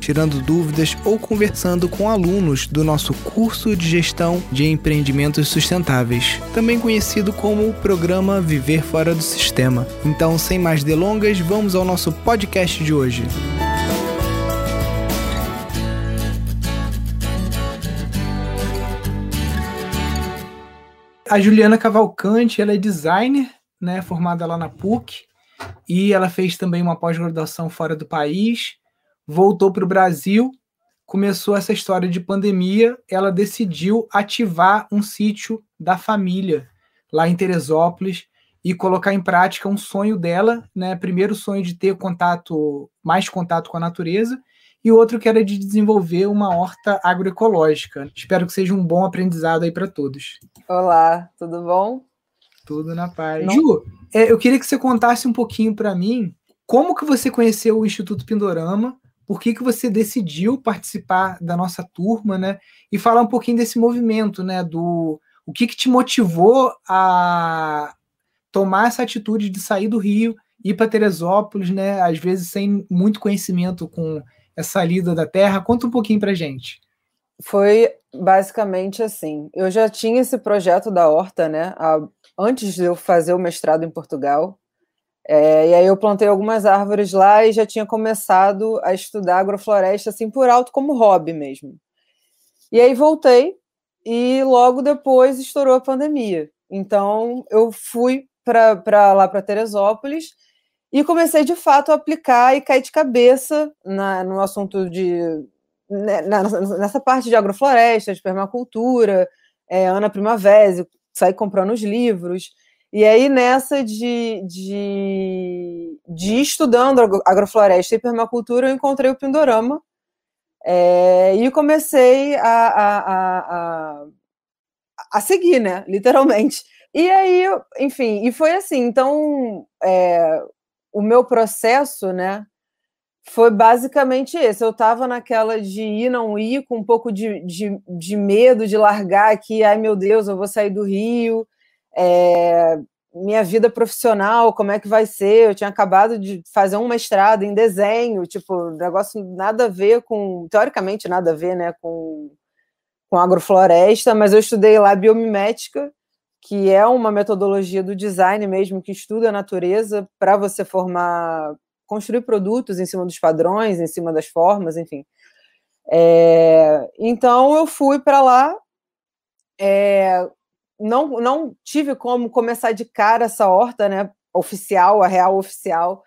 tirando dúvidas ou conversando com alunos do nosso curso de gestão de empreendimentos sustentáveis, também conhecido como o programa Viver Fora do Sistema. Então, sem mais delongas, vamos ao nosso podcast de hoje. A Juliana Cavalcante, ela é designer, né, formada lá na PUC, e ela fez também uma pós-graduação fora do país voltou para o Brasil, começou essa história de pandemia, ela decidiu ativar um sítio da família lá em Teresópolis e colocar em prática um sonho dela, né? Primeiro sonho de ter contato, mais contato com a natureza, e outro que era de desenvolver uma horta agroecológica. Espero que seja um bom aprendizado aí para todos. Olá, tudo bom? Tudo na paz. Não. Ju, é, eu queria que você contasse um pouquinho para mim como que você conheceu o Instituto Pindorama por que, que você decidiu participar da nossa turma, né? E falar um pouquinho desse movimento, né? Do o que, que te motivou a tomar essa atitude de sair do Rio, ir para Teresópolis, né? Às vezes sem muito conhecimento com essa lida da terra. Conta um pouquinho para gente. Foi basicamente assim. Eu já tinha esse projeto da horta, né? Antes de eu fazer o mestrado em Portugal, é, e aí eu plantei algumas árvores lá e já tinha começado a estudar agrofloresta assim por alto como hobby mesmo. E aí voltei e logo depois estourou a pandemia. Então eu fui para lá para Teresópolis e comecei de fato a aplicar e cair de cabeça na, no assunto de né, na, nessa parte de agrofloresta, de permacultura, é, Ana Primavera, saí comprando os livros. E aí, nessa de, de, de ir estudando agrofloresta e permacultura, eu encontrei o Pindorama é, e comecei a, a, a, a, seguir, né? Literalmente. E aí, enfim, e foi assim. Então, é, o meu processo, né? Foi basicamente esse. Eu estava naquela de ir, não ir, com um pouco de, de, de medo de largar aqui. Ai, meu Deus, eu vou sair do Rio é, minha vida profissional, como é que vai ser? Eu tinha acabado de fazer um mestrado em desenho, tipo, negócio nada a ver com, teoricamente nada a ver, né, com, com agrofloresta, mas eu estudei lá biomimética, que é uma metodologia do design mesmo, que estuda a natureza para você formar, construir produtos em cima dos padrões, em cima das formas, enfim. É, então eu fui para lá é, não, não tive como começar de cara essa horta, né, oficial, a real oficial,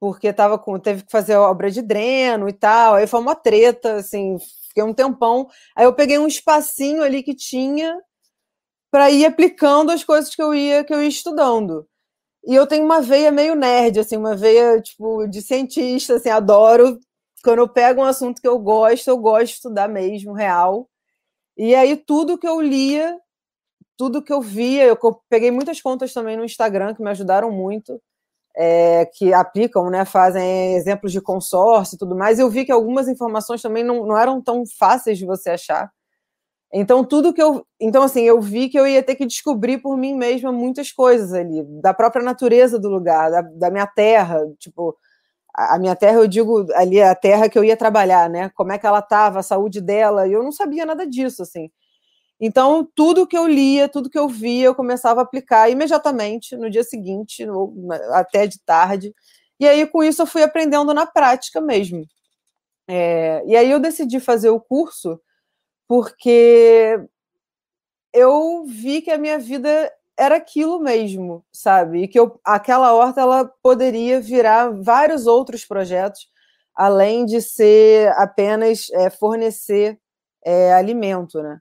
porque tava com, teve que fazer obra de dreno e tal, aí foi uma treta, assim, fiquei um tempão. Aí eu peguei um espacinho ali que tinha para ir aplicando as coisas que eu ia que eu ia estudando. E eu tenho uma veia meio nerd, assim, uma veia tipo de cientista, assim, adoro quando eu pego um assunto que eu gosto, eu gosto de estudar mesmo, real. E aí tudo que eu lia tudo que eu via, eu peguei muitas contas também no Instagram que me ajudaram muito, é, que aplicam, né, fazem exemplos de consórcio e tudo mais. Eu vi que algumas informações também não, não eram tão fáceis de você achar. Então, tudo que eu. Então, assim, eu vi que eu ia ter que descobrir por mim mesma muitas coisas ali, da própria natureza do lugar, da, da minha terra. Tipo, a minha terra, eu digo ali, a terra que eu ia trabalhar, né? Como é que ela estava, a saúde dela, e eu não sabia nada disso, assim. Então, tudo que eu lia, tudo que eu via, eu começava a aplicar imediatamente no dia seguinte, ou até de tarde. E aí, com isso, eu fui aprendendo na prática mesmo. É, e aí, eu decidi fazer o curso porque eu vi que a minha vida era aquilo mesmo, sabe? E que eu, aquela horta ela poderia virar vários outros projetos, além de ser apenas é, fornecer é, alimento, né?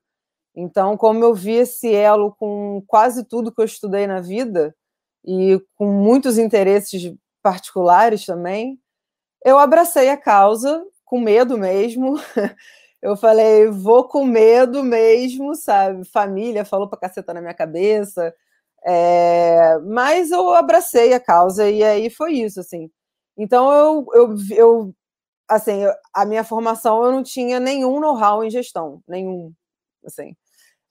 Então, como eu vi esse elo com quase tudo que eu estudei na vida e com muitos interesses particulares também, eu abracei a causa com medo mesmo. Eu falei, vou com medo mesmo, sabe? Família falou pra caceta na minha cabeça. É... Mas eu abracei a causa e aí foi isso, assim. Então eu, eu, eu assim, a minha formação eu não tinha nenhum know-how em gestão, nenhum, assim.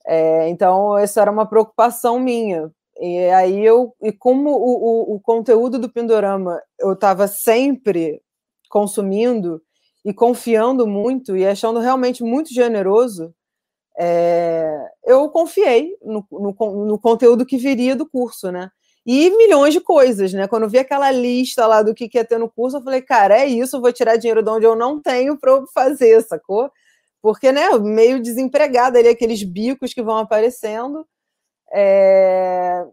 É, então isso era uma preocupação minha. E aí eu, e como o, o, o conteúdo do Pindorama eu estava sempre consumindo e confiando muito e achando realmente muito generoso, é, eu confiei no, no, no, conteúdo que viria do curso, né? E milhões de coisas, né? Quando eu vi aquela lista lá do que, que ia ter no curso, eu falei, cara, é isso, vou tirar dinheiro de onde eu não tenho para fazer, sacou? Porque, né, meio desempregada ali, aqueles bicos que vão aparecendo. É...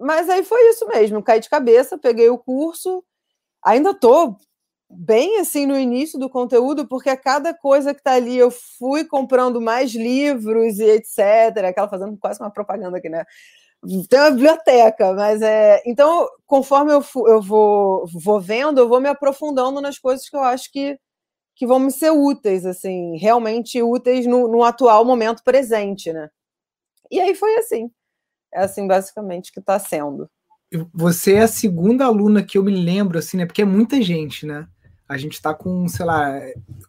Mas aí foi isso mesmo, caí de cabeça, peguei o curso, ainda tô bem assim no início do conteúdo, porque a cada coisa que está ali eu fui comprando mais livros e etc. Aquela fazendo quase uma propaganda aqui, né? Tem uma biblioteca, mas é. Então, conforme eu, eu vou, vou vendo, eu vou me aprofundando nas coisas que eu acho que, que vão me ser úteis, assim, realmente úteis no, no atual momento presente, né? E aí foi assim. É assim, basicamente, que está sendo. Você é a segunda aluna que eu me lembro, assim, né? Porque é muita gente, né? A gente está com, sei lá,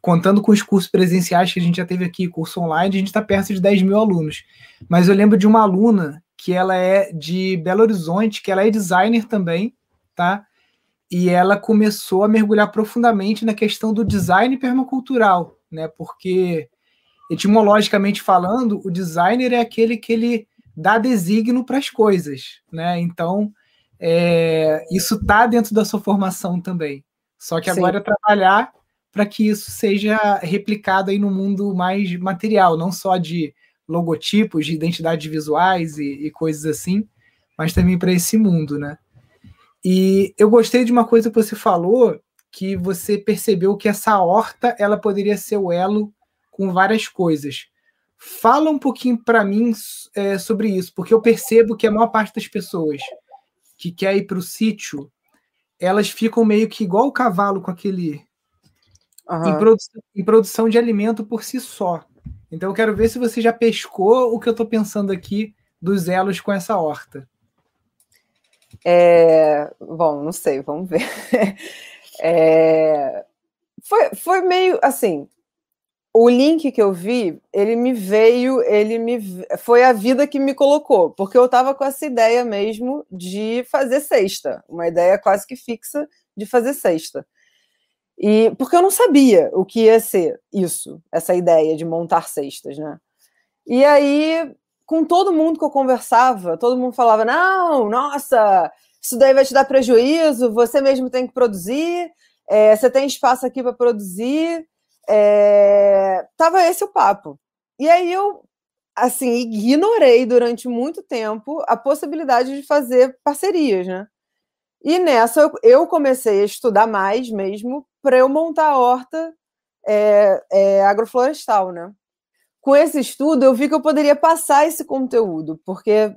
contando com os cursos presenciais que a gente já teve aqui, curso online, a gente está perto de 10 mil alunos. Mas eu lembro de uma aluna que ela é de Belo Horizonte, que ela é designer também, tá? E ela começou a mergulhar profundamente na questão do design permacultural, né? Porque, etimologicamente falando, o designer é aquele que ele dá designo para as coisas, né? Então, é, isso está dentro da sua formação também. Só que agora Sim. é trabalhar para que isso seja replicado aí no mundo mais material, não só de logotipos, de identidades visuais e, e coisas assim, mas também para esse mundo, né? E eu gostei de uma coisa que você falou, que você percebeu que essa horta ela poderia ser o elo com várias coisas. Fala um pouquinho para mim é, sobre isso, porque eu percebo que a maior parte das pessoas que quer ir para o sítio elas ficam meio que igual o cavalo com aquele. Uhum. Em, produ em, produção de alimento por si só. Então eu quero ver se você já pescou o que eu estou pensando aqui dos elos com essa horta. É, bom, não sei, vamos ver. É, foi, foi meio assim o link que eu vi, ele me veio, ele me foi a vida que me colocou, porque eu estava com essa ideia mesmo de fazer sexta, uma ideia quase que fixa de fazer sexta. E porque eu não sabia o que ia ser isso, essa ideia de montar cestas, né? E aí, com todo mundo que eu conversava, todo mundo falava: "Não, nossa, isso daí vai te dar prejuízo, você mesmo tem que produzir, é, você tem espaço aqui para produzir". É, tava esse o papo. E aí eu, assim, ignorei durante muito tempo a possibilidade de fazer parcerias, né? E nessa eu, comecei a estudar mais mesmo para eu montar a horta é, é, agroflorestal, né? Com esse estudo eu vi que eu poderia passar esse conteúdo, porque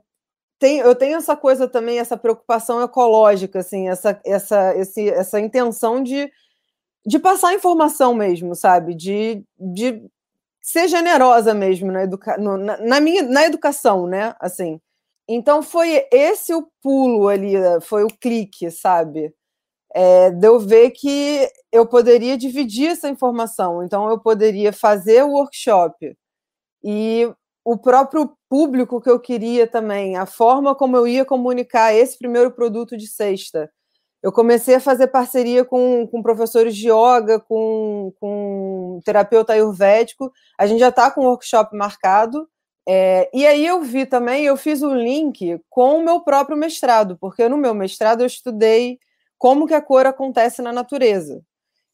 tem, eu tenho essa coisa também, essa preocupação ecológica, assim, essa, essa, esse, essa intenção de de passar informação mesmo, sabe? De, de ser generosa mesmo na, educa no, na, na, minha na educação, né? Assim. Então foi esse o pulo ali, foi o clique, sabe? É, de eu ver que eu poderia dividir essa informação, então eu poderia fazer o workshop e o próprio público que eu queria também, a forma como eu ia comunicar esse primeiro produto de sexta eu comecei a fazer parceria com, com professores de yoga, com, com terapeuta ayurvédico. A gente já está com o workshop marcado. É, e aí eu vi também, eu fiz o um link com o meu próprio mestrado, porque no meu mestrado eu estudei como que a cor acontece na natureza.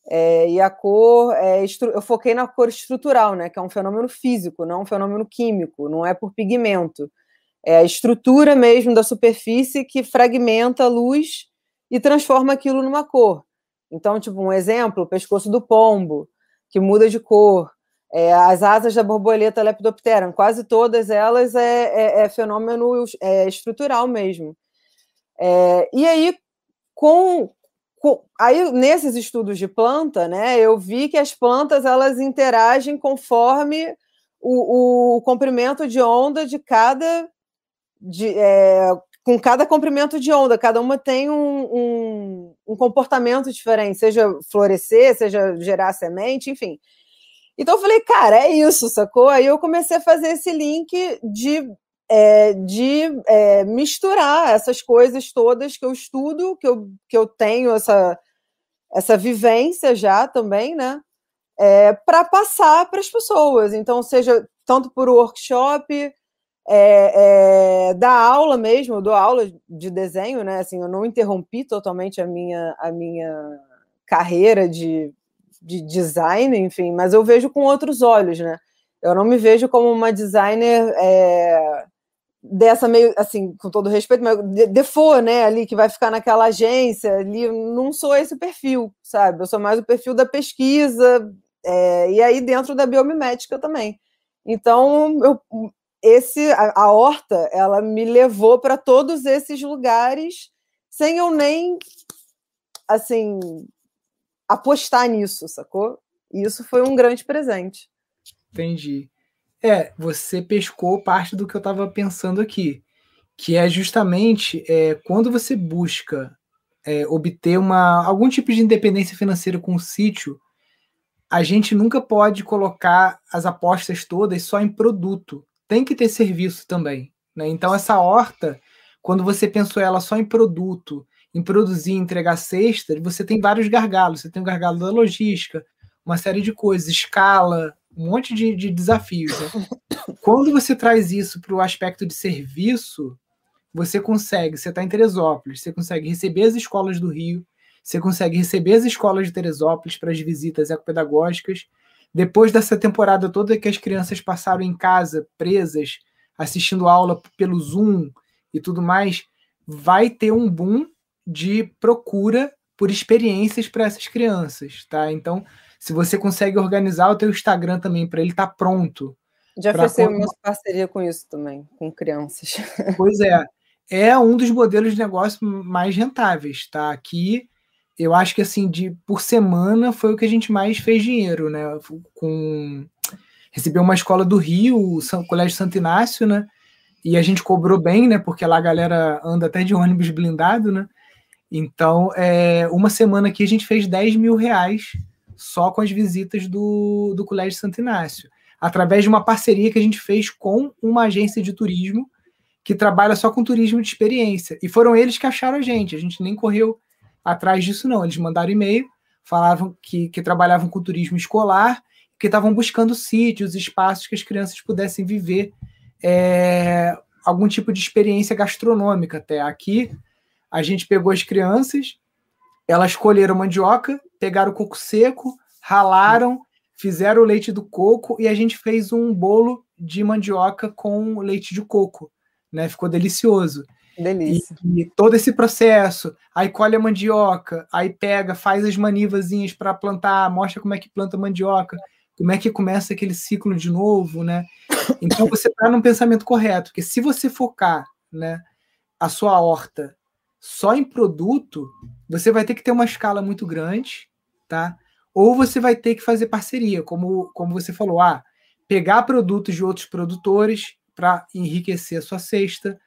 É, e a cor, é, eu foquei na cor estrutural, né, que é um fenômeno físico, não um fenômeno químico, não é por pigmento. É a estrutura mesmo da superfície que fragmenta a luz e transforma aquilo numa cor. Então, tipo, um exemplo, o pescoço do pombo, que muda de cor. É, as asas da borboleta Lepidoptera, quase todas elas é, é, é fenômeno é, estrutural mesmo. É, e aí, com, aí, nesses estudos de planta, né, eu vi que as plantas elas interagem conforme o, o comprimento de onda de cada de, é, com cada comprimento de onda, cada uma tem um, um, um, comportamento diferente, seja florescer, seja gerar semente, enfim. Então eu falei, cara, é isso, sacou? Aí eu comecei a fazer esse link de, é, de é, misturar essas coisas todas que eu estudo, que eu, que eu tenho essa, essa vivência já também, né? É, para passar para as pessoas. Então, seja tanto por workshop, é, é, da aula mesmo, eu dou aula de desenho, né? Assim, eu não interrompi totalmente a minha, a minha carreira de, de design, enfim, mas eu vejo com outros olhos, né? Eu não me vejo como uma designer é, dessa meio, assim, com todo respeito, mas default, né, ali, que vai ficar naquela agência, ali, não sou esse perfil, sabe? Eu sou mais o perfil da pesquisa, é, e aí dentro da biomimética também. Então, eu, esse a, a horta ela me levou para todos esses lugares sem eu nem assim apostar nisso, sacou? E isso foi um grande presente. Entendi. É, você pescou parte do que eu estava pensando aqui, que é justamente é, quando você busca é, obter uma, algum tipo de independência financeira com o sítio, a gente nunca pode colocar as apostas todas só em produto tem que ter serviço também. Né? Então, essa horta, quando você pensou ela só em produto, em produzir, entregar cesta, você tem vários gargalos. Você tem o gargalo da logística, uma série de coisas, escala, um monte de, de desafios. Né? Quando você traz isso para o aspecto de serviço, você consegue, você está em Teresópolis, você consegue receber as escolas do Rio, você consegue receber as escolas de Teresópolis para as visitas ecopedagógicas, depois dessa temporada toda que as crianças passaram em casa, presas, assistindo aula pelo Zoom e tudo mais, vai ter um boom de procura por experiências para essas crianças, tá? Então, se você consegue organizar o teu Instagram também para ele estar tá pronto. Já fechei uma parceria com isso também, com crianças. Pois é, é um dos modelos de negócio mais rentáveis, tá? Aqui eu acho que assim, de por semana foi o que a gente mais fez dinheiro, né? Com recebeu uma escola do Rio, o Colégio Santo Inácio, né? E a gente cobrou bem, né? Porque lá a galera anda até de ônibus blindado, né? Então, é, uma semana aqui a gente fez 10 mil reais só com as visitas do, do Colégio Santo Inácio, através de uma parceria que a gente fez com uma agência de turismo que trabalha só com turismo de experiência. E foram eles que acharam a gente, a gente nem correu atrás disso, não. Eles mandaram e-mail, falavam que, que trabalhavam com turismo escolar, que estavam buscando sítios, espaços que as crianças pudessem viver é, algum tipo de experiência gastronômica. Até aqui, a gente pegou as crianças, elas colheram mandioca, pegaram o coco seco, ralaram, fizeram o leite do coco e a gente fez um bolo de mandioca com leite de coco. Né? Ficou delicioso. Delícia. E, e, todo esse processo, aí colhe a mandioca, aí pega, faz as manivazinhas para plantar, mostra como é que planta mandioca, como é que começa aquele ciclo de novo, né? Então você está num pensamento correto, porque se você focar, né, a sua horta só em produto, você vai ter que ter uma escala muito grande, tá? Ou você vai ter que fazer parceria, como, como você falou, ah, pegar produtos de outros produtores para enriquecer a sua cesta,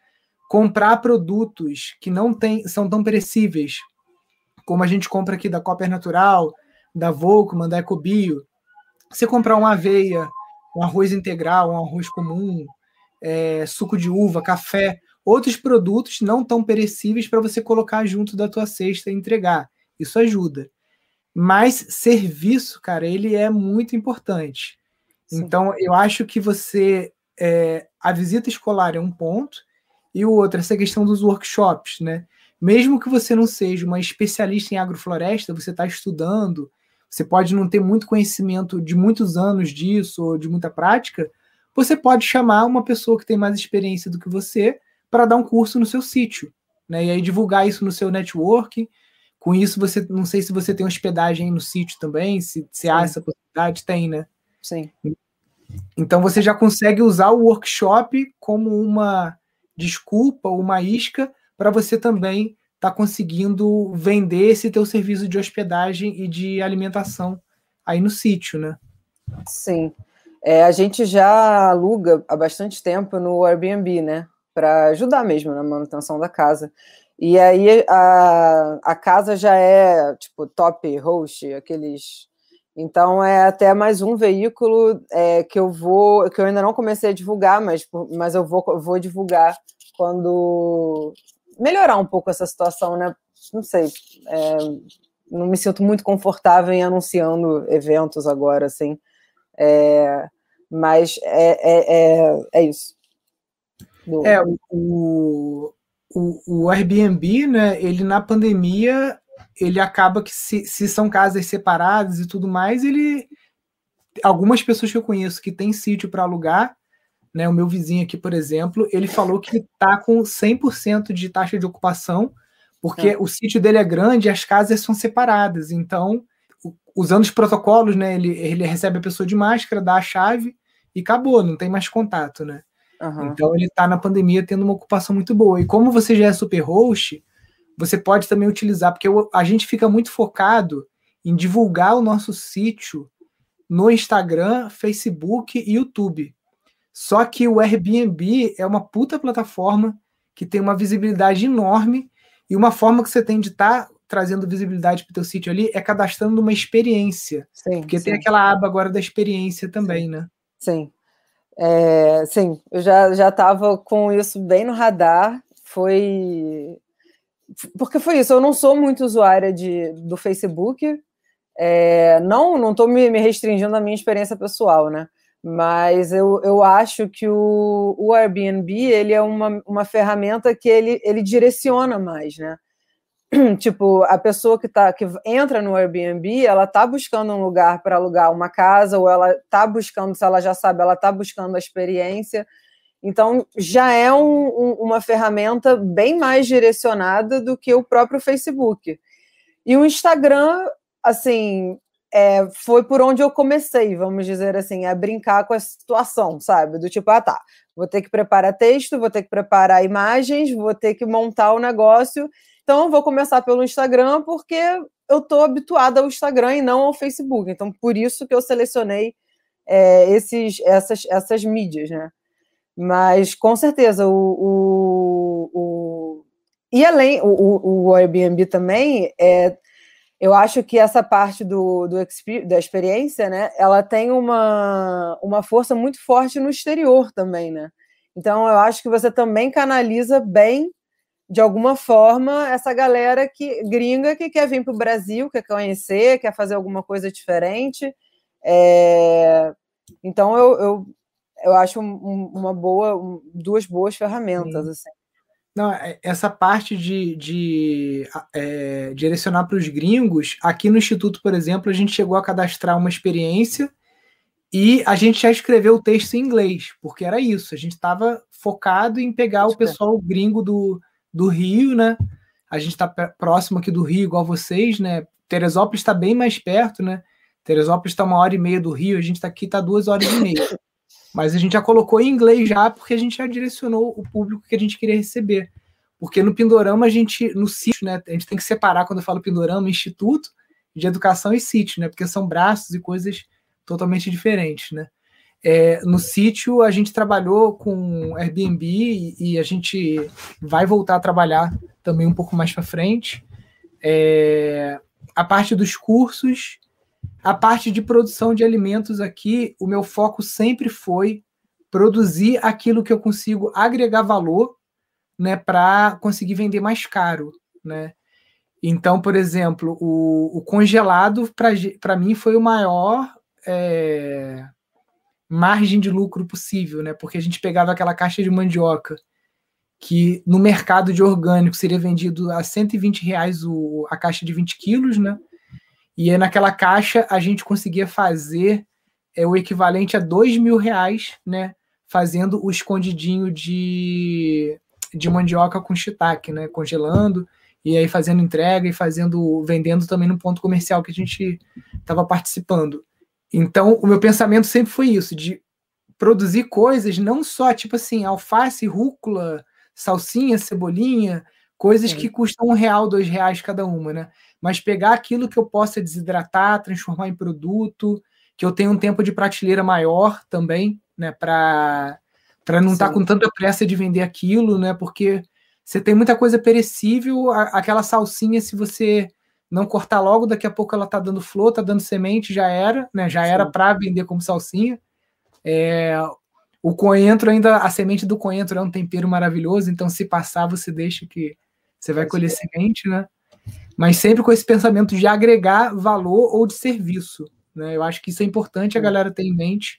comprar produtos que não tem, são tão perecíveis, como a gente compra aqui da Copper Natural, da Volkman, da Ecobio. Você comprar uma aveia, um arroz integral, um arroz comum, é, suco de uva, café, outros produtos não tão perecíveis para você colocar junto da tua cesta e entregar. Isso ajuda. Mas serviço, cara, ele é muito importante. Sim. Então, eu acho que você. É, a visita escolar é um ponto, e o outro, essa questão dos workshops, né? Mesmo que você não seja uma especialista em agrofloresta, você está estudando, você pode não ter muito conhecimento de muitos anos disso ou de muita prática, você pode chamar uma pessoa que tem mais experiência do que você para dar um curso no seu sítio, né? E aí divulgar isso no seu network. Com isso, você não sei se você tem hospedagem no sítio também, se, se há essa possibilidade, tem, né? Sim. Então você já consegue usar o workshop como uma desculpa, uma isca para você também estar tá conseguindo vender esse teu serviço de hospedagem e de alimentação aí no sítio, né? Sim. É, a gente já aluga há bastante tempo no Airbnb, né? Para ajudar mesmo na manutenção da casa. E aí a, a casa já é tipo top host, aqueles. Então é até mais um veículo é, que eu vou, que eu ainda não comecei a divulgar, mas, mas eu vou, vou divulgar quando melhorar um pouco essa situação, né? Não sei, é, não me sinto muito confortável em anunciando eventos agora, assim. É, mas é, é, é, é isso. Do... É, o, o, o Airbnb, né, ele na pandemia, ele acaba que se, se são casas separadas e tudo mais, ele algumas pessoas que eu conheço que têm sítio para alugar, né, o meu vizinho aqui, por exemplo, ele falou que está com 100% de taxa de ocupação, porque é. o sítio dele é grande e as casas são separadas. Então, usando os protocolos, né, ele, ele recebe a pessoa de máscara, dá a chave e acabou, não tem mais contato, né? Uhum. Então ele está na pandemia tendo uma ocupação muito boa. E como você já é super host, você pode também utilizar, porque a gente fica muito focado em divulgar o nosso sítio no Instagram, Facebook e YouTube. Só que o Airbnb é uma puta plataforma que tem uma visibilidade enorme e uma forma que você tem de estar tá trazendo visibilidade para o teu sítio ali é cadastrando uma experiência. Sim, porque sim. tem aquela aba agora da experiência também, sim. né? Sim. É, sim, eu já já estava com isso bem no radar. Foi porque foi isso. Eu não sou muito usuária de, do Facebook. É, não não estou me, me, restringindo à minha experiência pessoal, né? Mas eu, eu acho que o, o Airbnb ele é uma, uma ferramenta que ele, ele direciona mais, né? tipo, a pessoa que tá que entra no Airbnb, ela tá buscando um lugar para alugar uma casa ou ela tá buscando, se ela já sabe, ela tá buscando a experiência. Então, já é um, um, uma ferramenta bem mais direcionada do que o próprio Facebook. E o Instagram, assim, é, foi por onde eu comecei, vamos dizer assim, a brincar com a situação, sabe? Do tipo, ah, tá, vou ter que preparar texto, vou ter que preparar imagens, vou ter que montar o negócio então, vou começar pelo Instagram, porque eu estou habituada ao Instagram e não ao Facebook. Então, por isso que eu selecionei é, esses, essas, essas mídias, né? Mas, com certeza, o, o, o e além, o, o Airbnb também, é, eu acho que essa parte do, do da experiência, né, ela tem uma, uma força muito forte no exterior também, né? Então, eu acho que você também canaliza bem de alguma forma, essa galera que gringa que quer vir para o Brasil, quer conhecer, quer fazer alguma coisa diferente. É... Então, eu, eu, eu acho um, uma boa, um, duas boas ferramentas. Assim. Não, é, essa parte de, de é, direcionar para os gringos, aqui no Instituto, por exemplo, a gente chegou a cadastrar uma experiência e a gente já escreveu o texto em inglês, porque era isso, a gente estava focado em pegar o pessoal gringo do, do Rio, né? A gente está próximo aqui do Rio, igual vocês, né? Teresópolis está bem mais perto, né? Teresópolis está uma hora e meia do Rio, a gente está aqui está duas horas e meia. Mas a gente já colocou em inglês já, porque a gente já direcionou o público que a gente queria receber. Porque no Pindorama a gente, no sítio, né? A gente tem que separar quando eu falo Pindorama, Instituto de Educação e Sítio, né? Porque são braços e coisas totalmente diferentes, né? É, no sítio, a gente trabalhou com Airbnb e, e, a gente vai voltar a trabalhar também um pouco mais para frente. É, a parte dos cursos, a parte de produção de alimentos aqui, o meu foco sempre foi produzir aquilo que eu consigo agregar valor né, para conseguir vender mais caro. Né? Então, por exemplo, o, o congelado para mim foi o maior. É, margem de lucro possível, né? Porque a gente pegava aquela caixa de mandioca que no mercado de orgânico seria vendido a 120 reais o, a caixa de 20 quilos, né? E aí naquela caixa a gente conseguia fazer é, o equivalente a 2 mil reais, né? Fazendo o escondidinho de, de mandioca com shiitake, né? Congelando e aí fazendo entrega e fazendo vendendo também no ponto comercial que a gente estava participando. Então, o meu pensamento sempre foi isso, de produzir coisas não só tipo assim, alface, rúcula, salsinha, cebolinha, coisas Sim. que custam um real, dois reais cada uma, né? Mas pegar aquilo que eu possa desidratar, transformar em produto, que eu tenha um tempo de prateleira maior também, né? Para para não estar tá com tanta pressa de vender aquilo, né? Porque você tem muita coisa perecível, aquela salsinha, se você não cortar logo, daqui a pouco ela tá dando flor, tá dando semente, já era, né? Já Sim. era para vender como salsinha. É, o coentro ainda, a semente do coentro é um tempero maravilhoso, então se passar, você deixa que você vai colher semente, né? Mas sempre com esse pensamento de agregar valor ou de serviço. Né? Eu acho que isso é importante a galera ter em mente,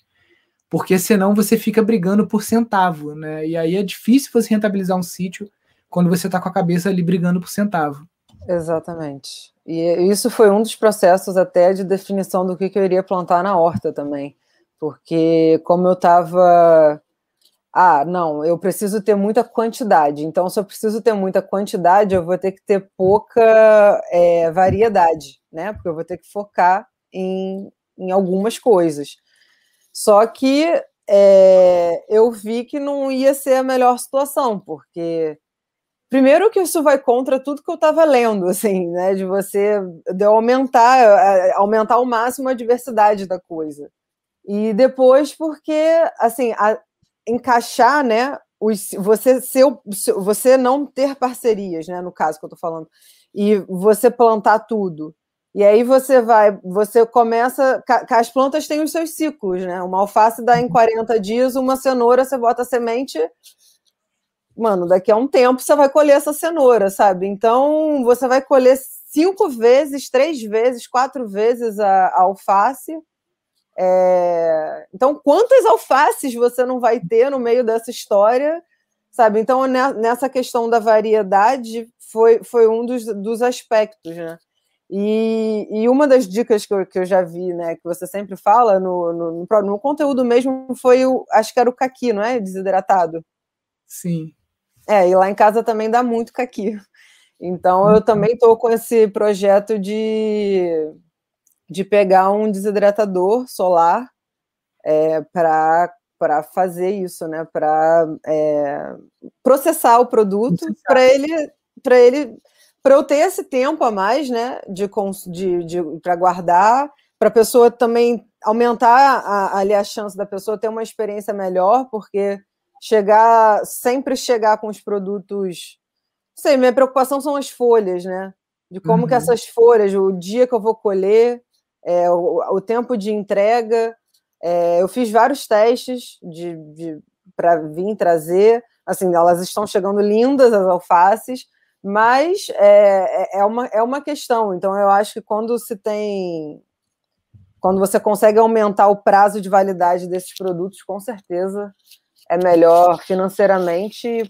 porque senão você fica brigando por centavo, né? E aí é difícil você rentabilizar um sítio quando você está com a cabeça ali brigando por centavo. Exatamente. E isso foi um dos processos até de definição do que, que eu iria plantar na horta também. Porque como eu estava ah, não, eu preciso ter muita quantidade. Então, se eu preciso ter muita quantidade, eu vou ter que ter pouca é, variedade, né? Porque eu vou ter que focar em, em algumas coisas. Só que é, eu vi que não ia ser a melhor situação, porque primeiro que isso vai contra tudo que eu estava lendo, assim, né? De você de aumentar, aumentar ao máximo a diversidade da coisa. E depois porque, assim, a, encaixar, né? Os, você, ser, você não ter parcerias, né? No caso que eu estou falando, e você plantar tudo. E aí você vai, você começa. As plantas têm os seus ciclos, né? Uma alface dá em 40 uhum. dias, uma cenoura, você bota a semente. Mano, daqui a um tempo você vai colher essa cenoura, sabe? Então você vai colher cinco vezes, três vezes, quatro vezes a, a alface é... Então, quantas alfaces você não vai ter no meio dessa história, sabe? Então, nessa questão da variedade, foi, foi um dos, dos aspectos, né? E, e uma das dicas que eu, que eu já vi, né, que você sempre fala no, no, no, no conteúdo mesmo, foi o, acho que era o caqui, não é? Desidratado. Sim. É, e lá em casa também dá muito caqui. Então, eu uhum. também estou com esse projeto de de pegar um desidratador solar é, para para fazer isso, né? Para é, processar o produto, para ele para ele para eu ter esse tempo a mais, né? De, de, de para guardar, para a pessoa também aumentar a, ali a chance da pessoa ter uma experiência melhor, porque chegar sempre chegar com os produtos, não sei, minha preocupação são as folhas, né? De como uhum. que essas folhas, o dia que eu vou colher, é, o, o, tempo de entrega. É, eu fiz vários testes de, de para vir trazer. Assim, elas estão chegando lindas, as alfaces, mas é, é, é, uma, é uma questão. Então, eu acho que quando se tem. Quando você consegue aumentar o prazo de validade desses produtos, com certeza é melhor financeiramente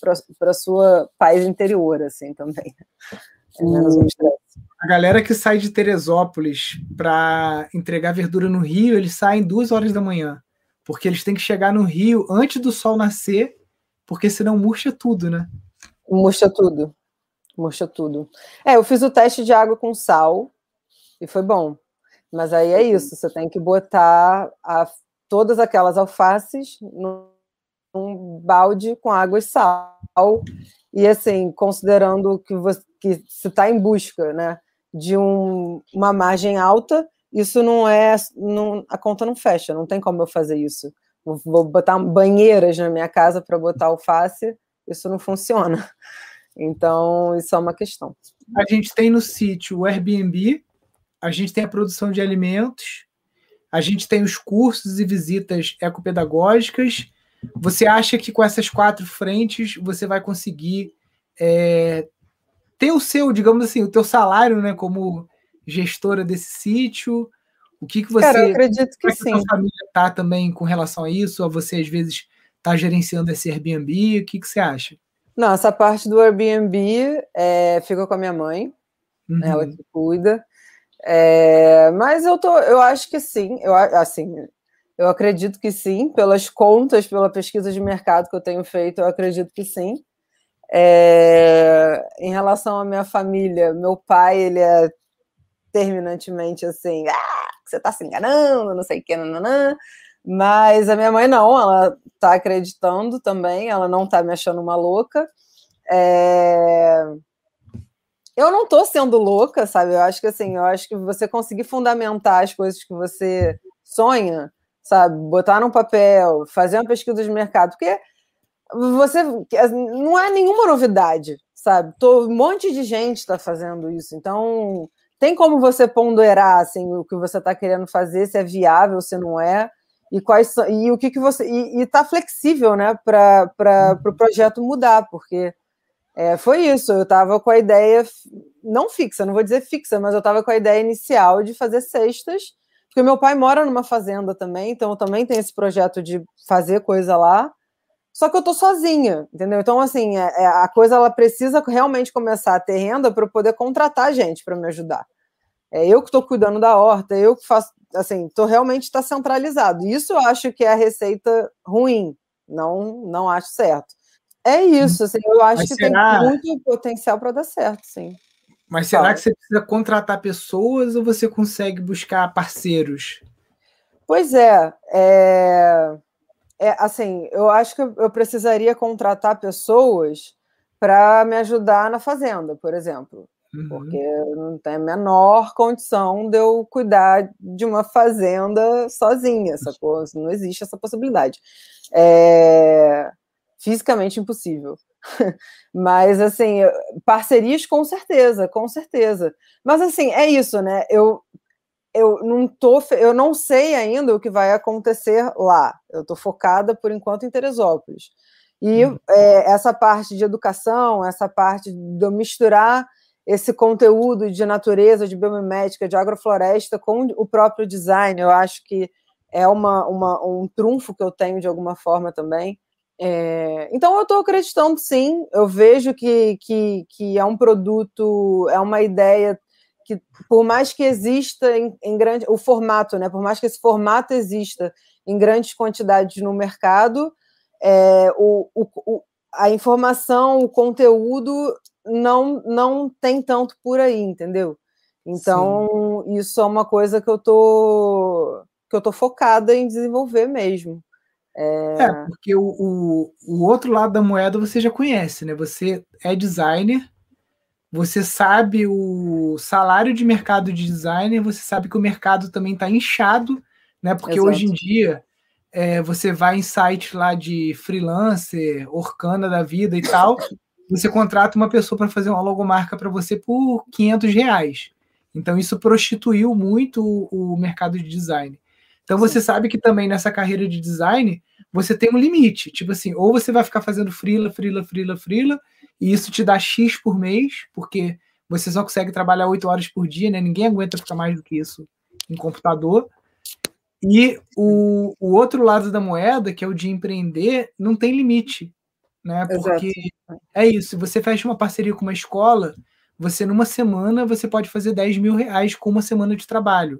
para a sua paz interior, assim, também. É menos um estresse. A galera que sai de Teresópolis para entregar verdura no Rio, eles saem duas horas da manhã. Porque eles têm que chegar no Rio antes do sol nascer, porque senão murcha tudo, né? Murcha tudo. Murcha tudo. É, eu fiz o teste de água com sal e foi bom. Mas aí é isso, você tem que botar a, todas aquelas alfaces num balde com água e sal. E assim, considerando que você que está em busca, né? de um, uma margem alta, isso não é. Não, a conta não fecha, não tem como eu fazer isso. Vou botar banheiras na minha casa para botar alface, isso não funciona. Então, isso é uma questão. A gente tem no sítio o Airbnb, a gente tem a produção de alimentos, a gente tem os cursos e visitas ecopedagógicas. Você acha que com essas quatro frentes você vai conseguir é, ter o seu, digamos assim, o teu salário, né, como gestora desse sítio? O que que você Cara, eu acredito que, que sim. A família tá também com relação a isso? Ou você às vezes tá gerenciando esse Airbnb? O que que você acha? Não, essa parte do Airbnb é, fica com a minha mãe, uhum. ela que cuida. É, mas eu tô, eu acho que sim, eu assim, eu acredito que sim, pelas contas, pela pesquisa de mercado que eu tenho feito, eu acredito que sim. É, em relação à minha família, meu pai, ele é terminantemente assim, ah, você está se enganando, não sei o que, nananã. Mas a minha mãe não, ela está acreditando também, ela não está me achando uma louca. É... Eu não estou sendo louca, sabe? Eu acho que assim, eu acho que você conseguir fundamentar as coisas que você sonha, sabe? Botar num papel, fazer uma pesquisa de mercado, porque você não é nenhuma novidade, sabe? Tô, um monte de gente está fazendo isso, então tem como você ponderar assim, o que você está querendo fazer, se é viável, se não é, e quais e o que, que você. E, está flexível, né, para o pro projeto mudar, porque é, foi isso. Eu estava com a ideia, não fixa, não vou dizer fixa, mas eu estava com a ideia inicial de fazer cestas, porque meu pai mora numa fazenda também, então eu também tenho esse projeto de fazer coisa lá. Só que eu tô sozinha, entendeu? Então, assim, é, é, a coisa ela precisa realmente começar a ter renda para eu poder contratar gente para me ajudar. É eu que estou cuidando da horta, eu que faço, assim, tô realmente está centralizado. Isso eu acho que é a receita ruim, não, não acho certo. É isso, assim, eu acho Mas que será... tem muito potencial para dar certo, sim. Mas será Fala. que você precisa contratar pessoas ou você consegue buscar parceiros? Pois é, é é, assim, eu acho que eu precisaria contratar pessoas para me ajudar na fazenda, por exemplo. Uhum. Porque não tem a menor condição de eu cuidar de uma fazenda sozinha, sacou? Não existe essa possibilidade. É fisicamente impossível. Mas, assim, parcerias com certeza, com certeza. Mas, assim, é isso, né? Eu eu não tô, eu não sei ainda o que vai acontecer lá. Eu estou focada por enquanto em Teresópolis. E hum. é, essa parte de educação, essa parte de misturar esse conteúdo de natureza, de biomimética, de agrofloresta com o próprio design, eu acho que é uma, uma um trunfo que eu tenho de alguma forma também. É, então eu estou acreditando sim, eu vejo que, que, que é um produto, é uma ideia que por mais que exista em, em, grande o formato, né? Por mais que esse formato exista em grandes quantidades no mercado, é, o, o, a informação, o conteúdo não não tem tanto por aí, entendeu? Então Sim. isso é uma coisa que eu tô que eu tô focada em desenvolver mesmo. É, é porque o, o, o outro lado da moeda você já conhece, né? Você é designer você sabe o salário de mercado de designer, você sabe que o mercado também está inchado, né? Porque Exato. hoje em dia é, você vai em site lá de freelancer, Orkana da vida e tal, você contrata uma pessoa para fazer uma logomarca para você por 500 reais. Então isso prostituiu muito o, o mercado de design. Então você sabe que também nessa carreira de design você tem um limite, tipo assim, ou você vai ficar fazendo frila, frila, frila, frila, e isso te dá X por mês, porque você só consegue trabalhar 8 horas por dia, né? Ninguém aguenta ficar mais do que isso em computador. E o, o outro lado da moeda, que é o de empreender, não tem limite, né? Porque Exato. é isso, você fecha uma parceria com uma escola, você numa semana você pode fazer 10 mil reais com uma semana de trabalho.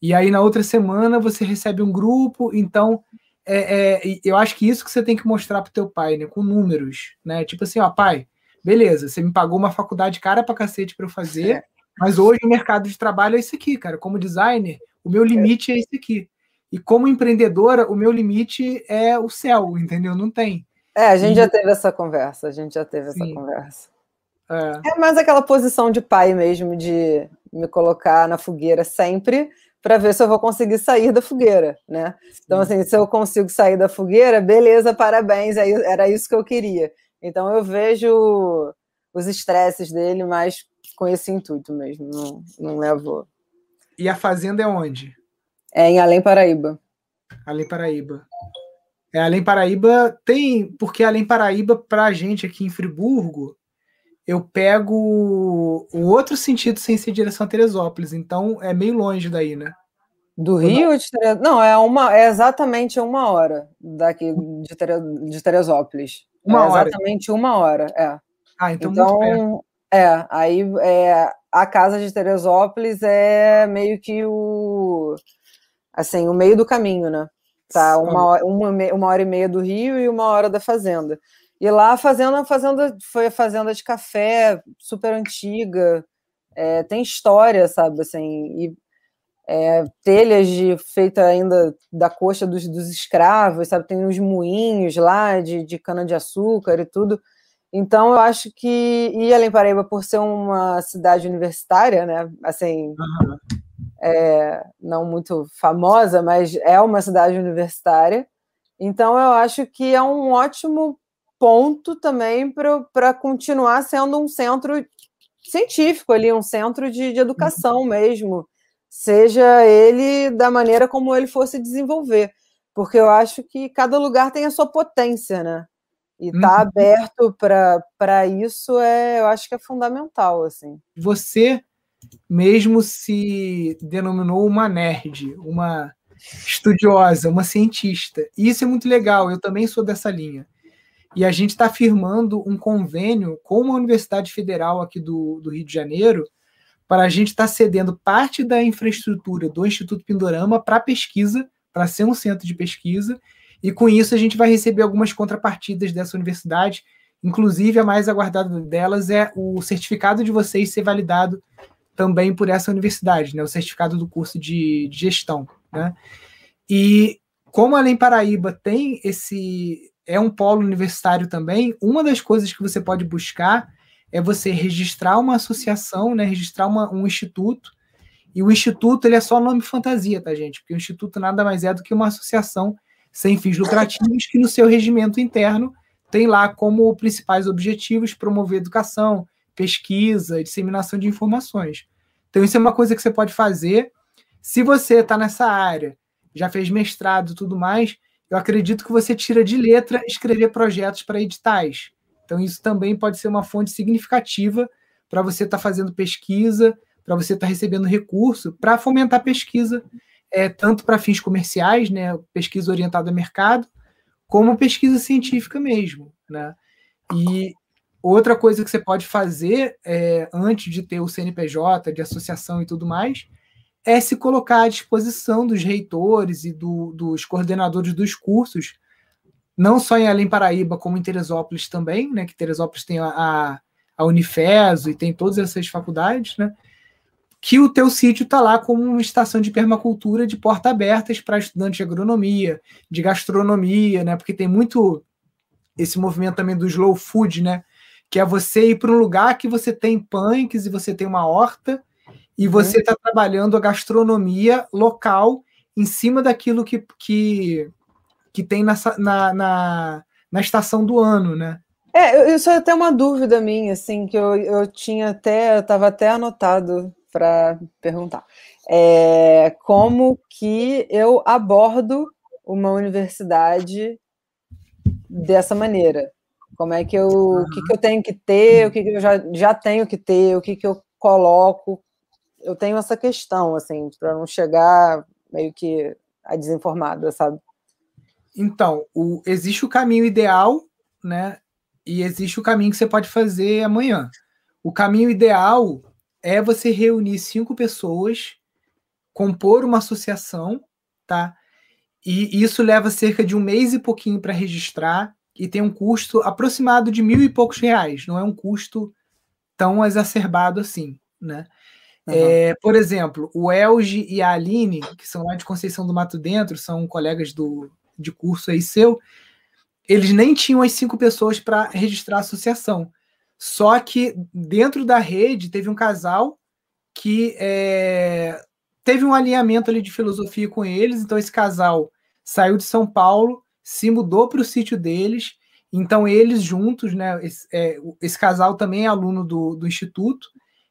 E aí na outra semana você recebe um grupo, então é, é, eu acho que isso que você tem que mostrar pro teu pai, né? Com números, né? Tipo assim, ó, pai, beleza, você me pagou uma faculdade cara pra cacete pra eu fazer, é. mas hoje o mercado de trabalho é esse aqui, cara. Como designer, o meu limite é esse aqui. E como empreendedora, o meu limite é o céu, entendeu? Não tem. É, a gente e... já teve essa conversa, a gente já teve Sim. essa conversa. É. é mais aquela posição de pai mesmo, de me colocar na fogueira sempre, para ver se eu vou conseguir sair da fogueira, né? Então, assim, se eu consigo sair da fogueira, beleza, parabéns, era isso que eu queria. Então, eu vejo os estresses dele mais com esse intuito mesmo, não, não levo. E a fazenda é onde? É em Além Paraíba. Além Paraíba. É, Além Paraíba tem, porque Além Paraíba, para a gente aqui em Friburgo, eu pego o outro sentido sem ser direção a Teresópolis, então é meio longe daí, né? Do Rio não? de Teresópolis? Não, é, uma, é exatamente uma hora daqui de, Tere, de Teresópolis. Uma é hora? Exatamente uma hora, é. Ah, então, então. É, aí é, a casa de Teresópolis é meio que o assim, o meio do caminho, né? Tá uma hora, uma, uma hora e meia do Rio e uma hora da fazenda. E lá a fazenda, a fazenda foi a fazenda de café, super antiga, é, tem história, sabe, assim, e é, telhas de, feita ainda da coxa dos, dos escravos, sabe, tem uns moinhos lá de, de cana-de-açúcar e tudo. Então, eu acho que, e Além Paraíba, por ser uma cidade universitária, né, assim, uhum. é, não muito famosa, mas é uma cidade universitária. Então, eu acho que é um ótimo ponto também para continuar sendo um centro científico ali, um centro de, de educação uhum. mesmo, seja ele da maneira como ele fosse desenvolver, porque eu acho que cada lugar tem a sua potência, né? E estar tá uhum. aberto para isso é, eu acho que é fundamental, assim. Você mesmo se denominou uma nerd, uma estudiosa, uma cientista. E isso é muito legal, eu também sou dessa linha. E a gente está firmando um convênio com uma Universidade Federal aqui do, do Rio de Janeiro para a gente estar tá cedendo parte da infraestrutura do Instituto Pindorama para pesquisa, para ser um centro de pesquisa, e com isso a gente vai receber algumas contrapartidas dessa universidade. Inclusive, a mais aguardada delas é o certificado de vocês ser validado também por essa universidade, né? o certificado do curso de, de gestão. Né? E como a Além Paraíba tem esse. É um polo universitário também, uma das coisas que você pode buscar é você registrar uma associação, né? registrar uma, um instituto. E o instituto ele é só nome fantasia, tá, gente? Porque o instituto nada mais é do que uma associação sem fins lucrativos que no seu regimento interno tem lá como principais objetivos promover educação, pesquisa, disseminação de informações. Então, isso é uma coisa que você pode fazer. Se você está nessa área, já fez mestrado e tudo mais, eu acredito que você tira de letra escrever projetos para editais. Então, isso também pode ser uma fonte significativa para você estar tá fazendo pesquisa, para você estar tá recebendo recurso, para fomentar pesquisa, é, tanto para fins comerciais, né, pesquisa orientada a mercado, como pesquisa científica mesmo. Né? E Outra coisa que você pode fazer é, antes de ter o CNPJ, de associação e tudo mais, é se colocar à disposição dos reitores e do, dos coordenadores dos cursos, não só em Além Paraíba, como em Teresópolis também, né? Que Teresópolis tem a, a Unifeso e tem todas essas faculdades, né? Que o teu sítio está lá como uma estação de permacultura de porta abertas para estudantes de agronomia, de gastronomia, né? Porque tem muito esse movimento também do slow food, né? que é você ir para um lugar que você tem punks e você tem uma horta e uhum. você está trabalhando a gastronomia local em cima daquilo que, que, que tem na, na, na, na estação do ano, né? É, isso é até uma dúvida minha, assim, que eu, eu tinha até, eu estava até anotado para perguntar. É, como que eu abordo uma universidade dessa maneira? Como é que eu, o que, que eu tenho que ter, o que, que eu já, já tenho que ter, o que, que eu coloco. Eu tenho essa questão, assim, para não chegar meio que a desinformada, sabe? Então, o, existe o caminho ideal, né? E existe o caminho que você pode fazer amanhã. O caminho ideal é você reunir cinco pessoas, compor uma associação, tá? E isso leva cerca de um mês e pouquinho para registrar e tem um custo aproximado de mil e poucos reais. Não é um custo tão exacerbado assim, né? Uhum. É, por exemplo, o Elge e a Aline, que são lá de Conceição do Mato Dentro, são colegas do, de curso aí seu, eles nem tinham as cinco pessoas para registrar a associação. Só que dentro da rede teve um casal que é, teve um alinhamento ali de filosofia com eles, então esse casal saiu de São Paulo se mudou para o sítio deles. Então, eles juntos, né? Esse, é, esse casal também é aluno do, do instituto,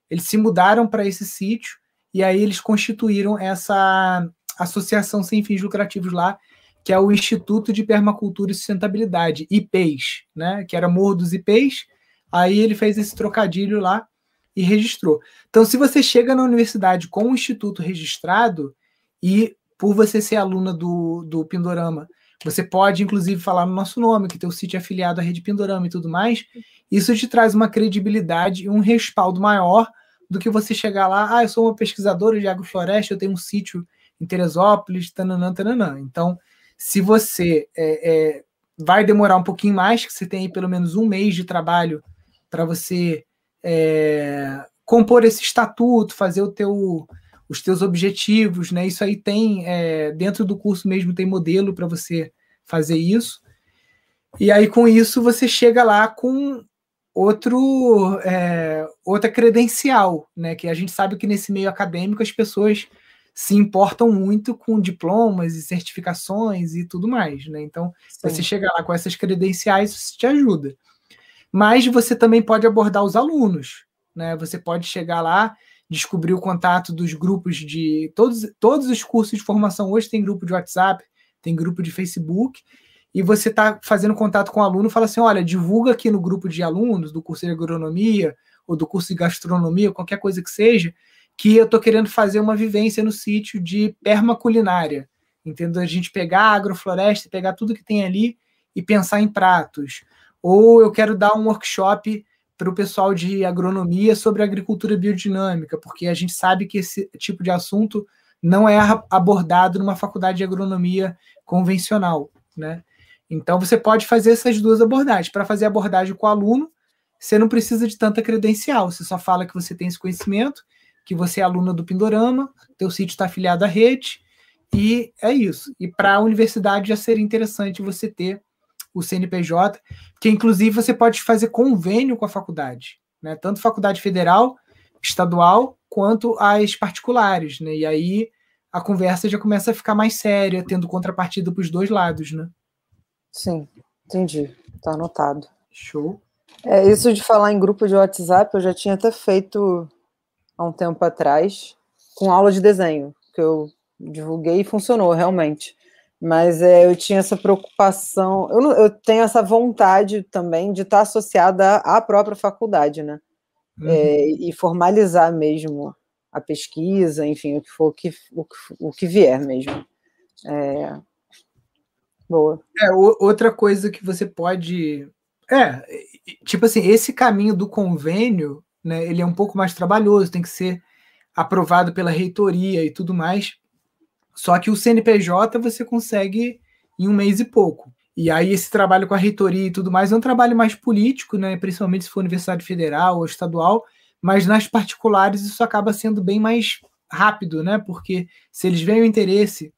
eles se mudaram para esse sítio e aí eles constituíram essa associação sem fins lucrativos lá, que é o Instituto de Permacultura e Sustentabilidade, IPES, né? Que era Morro dos IPES. Aí ele fez esse trocadilho lá e registrou. Então, se você chega na universidade com o instituto registrado e por você ser aluna do, do Pindorama, você pode, inclusive, falar no nosso nome, que teu sítio é afiliado à Rede Pindorama e tudo mais. Isso te traz uma credibilidade e um respaldo maior do que você chegar lá, ah, eu sou uma pesquisadora de agrofloresta, eu tenho um sítio em Teresópolis, tananã, tananã. Então, se você é, é, vai demorar um pouquinho mais, que você tem aí pelo menos um mês de trabalho para você é, compor esse estatuto, fazer o teu os teus objetivos, né? Isso aí tem é, dentro do curso mesmo tem modelo para você fazer isso. E aí com isso você chega lá com outro é, outra credencial, né? Que a gente sabe que nesse meio acadêmico as pessoas se importam muito com diplomas e certificações e tudo mais, né? Então, Sim. você chegar lá com essas credenciais, isso te ajuda. Mas você também pode abordar os alunos, né? Você pode chegar lá, descobrir o contato dos grupos de todos, todos os cursos de formação hoje tem grupo de WhatsApp, tem grupo de Facebook, e você está fazendo contato com o aluno, fala assim, olha, divulga aqui no grupo de alunos do curso de agronomia ou do curso de gastronomia, qualquer coisa que seja, que eu estou querendo fazer uma vivência no sítio de permaculinária, entendeu? A gente pegar a agrofloresta, pegar tudo que tem ali e pensar em pratos. Ou eu quero dar um workshop para o pessoal de agronomia sobre agricultura biodinâmica, porque a gente sabe que esse tipo de assunto não é abordado numa faculdade de agronomia convencional, né? Então você pode fazer essas duas abordagens. Para fazer abordagem com o aluno, você não precisa de tanta credencial, você só fala que você tem esse conhecimento que você é aluna do Pindorama, teu sítio está afiliado à rede, e é isso. E para a universidade já seria interessante você ter o CNPJ, que inclusive você pode fazer convênio com a faculdade, né? Tanto faculdade federal, estadual, quanto as particulares, né? E aí a conversa já começa a ficar mais séria, tendo contrapartida para os dois lados, né? Sim, entendi. Tá anotado. Show. É, isso de falar em grupo de WhatsApp, eu já tinha até feito há um tempo atrás, com aula de desenho, que eu divulguei e funcionou realmente. Mas é, eu tinha essa preocupação, eu, não, eu tenho essa vontade também de estar associada à própria faculdade, né? Uhum. É, e formalizar mesmo a pesquisa, enfim, o que for o que, o que, o que vier mesmo. É, boa. É, outra coisa que você pode. É, tipo assim, esse caminho do convênio né, ele é um pouco mais trabalhoso, tem que ser aprovado pela reitoria e tudo mais. Só que o CNPJ você consegue em um mês e pouco. E aí esse trabalho com a reitoria e tudo mais é um trabalho mais político, né, principalmente se for universidade federal ou estadual, mas nas particulares isso acaba sendo bem mais rápido, né? Porque se eles veem o interesse,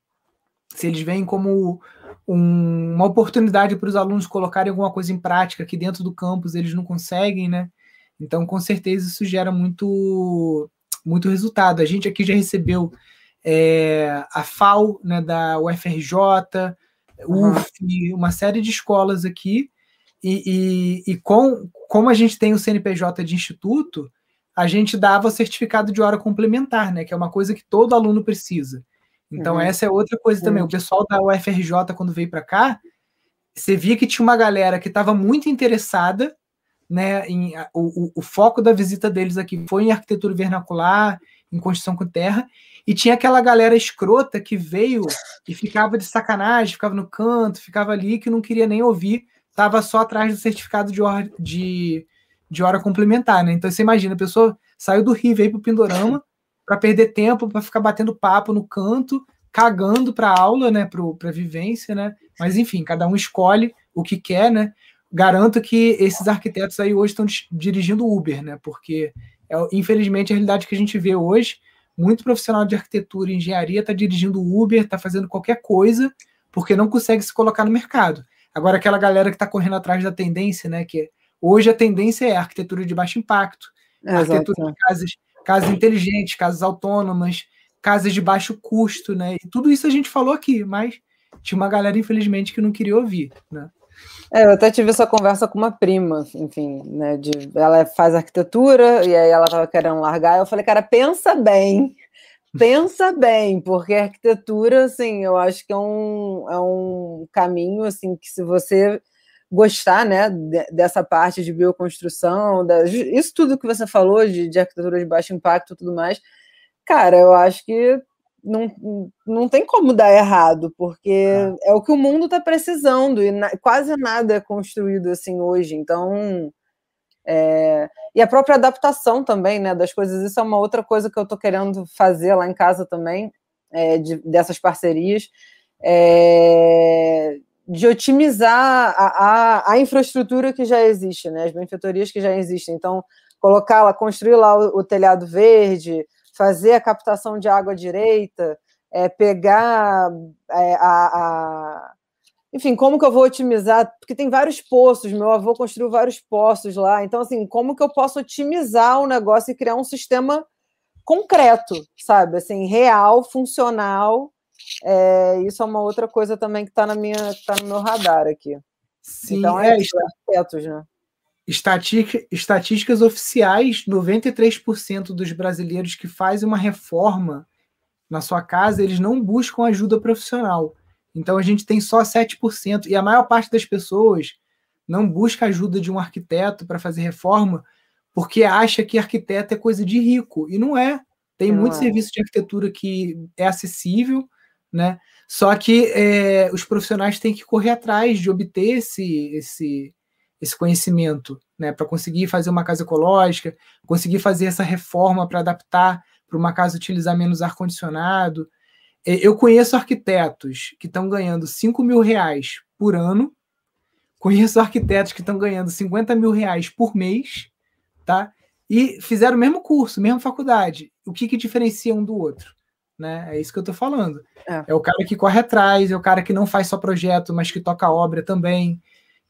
se eles veem como um, uma oportunidade para os alunos colocarem alguma coisa em prática que dentro do campus eles não conseguem, né? Então, com certeza, isso gera muito, muito resultado. A gente aqui já recebeu é, a FAO né, da UFRJ. UF, uma série de escolas aqui, e, e, e, com, como a gente tem o CNPJ de instituto, a gente dava o certificado de hora complementar, né? Que é uma coisa que todo aluno precisa. Então, uhum. essa é outra coisa também. O pessoal da UFRJ, quando veio para cá, você via que tinha uma galera que estava muito interessada né, em, o, o, foco da visita deles aqui foi em arquitetura vernacular, em construção com terra, e tinha aquela galera escrota que veio e ficava de sacanagem, ficava no canto, ficava ali que não queria nem ouvir, estava só atrás do certificado de hora, de, de hora complementar, né? Então você imagina, a pessoa saiu do Rio, veio para o Pindorama para perder tempo, para ficar batendo papo no canto, cagando para aula, né, para a vivência, né? Mas enfim, cada um escolhe o que quer, né? garanto que esses arquitetos aí hoje estão dirigindo Uber, né? Porque é, infelizmente a realidade que a gente vê hoje, muito profissional de arquitetura e engenharia está dirigindo Uber, está fazendo qualquer coisa, porque não consegue se colocar no mercado. Agora aquela galera que está correndo atrás da tendência, né? Que hoje a tendência é a arquitetura de baixo impacto, é, arquitetura de casas, casas inteligentes, casas autônomas, casas de baixo custo, né? E tudo isso a gente falou aqui, mas tinha uma galera, infelizmente, que não queria ouvir, né? É, eu até tive essa conversa com uma prima, enfim, né? De, ela faz arquitetura e aí ela estava querendo largar. Eu falei, cara, pensa bem, pensa bem, porque arquitetura, assim, eu acho que é um, é um caminho, assim, que se você gostar, né, dessa parte de bioconstrução, da, isso tudo que você falou de, de arquitetura de baixo impacto e tudo mais, cara, eu acho que não, não tem como dar errado, porque é, é o que o mundo está precisando e na, quase nada é construído assim hoje. Então, é, e a própria adaptação também, né, das coisas. Isso é uma outra coisa que eu estou querendo fazer lá em casa também, é, de, dessas parcerias, é, de otimizar a, a, a, infraestrutura que já existe, né, as benfeitorias que já existem. Então, colocar lá, construir lá o, o telhado verde, fazer a captação de água direita, é, pegar é, a, a, Enfim, como que eu vou otimizar? Porque tem vários poços, meu avô construiu vários poços lá. Então, assim, como que eu posso otimizar o negócio e criar um sistema concreto, sabe? Assim, real, funcional. É, isso é uma outra coisa também que está na minha, tá no meu radar aqui. Sim, então é, é isso, arquitetos, né? Estatística, estatísticas oficiais, 93% dos brasileiros que fazem uma reforma na sua casa, eles não buscam ajuda profissional. Então a gente tem só 7%. E a maior parte das pessoas não busca ajuda de um arquiteto para fazer reforma porque acha que arquiteto é coisa de rico. E não é. Tem não muito é. serviço de arquitetura que é acessível, né? Só que é, os profissionais têm que correr atrás de obter esse, esse, esse conhecimento, né? Para conseguir fazer uma casa ecológica, conseguir fazer essa reforma para adaptar para uma casa utilizar menos ar-condicionado. É, eu conheço arquitetos que estão ganhando 5 mil reais por ano, conheço arquitetos que estão ganhando 50 mil reais por mês, tá? E fizeram o mesmo curso, mesma faculdade. O que, que diferencia um do outro? Né? É isso que eu estou falando. É. é o cara que corre atrás, é o cara que não faz só projeto, mas que toca obra também,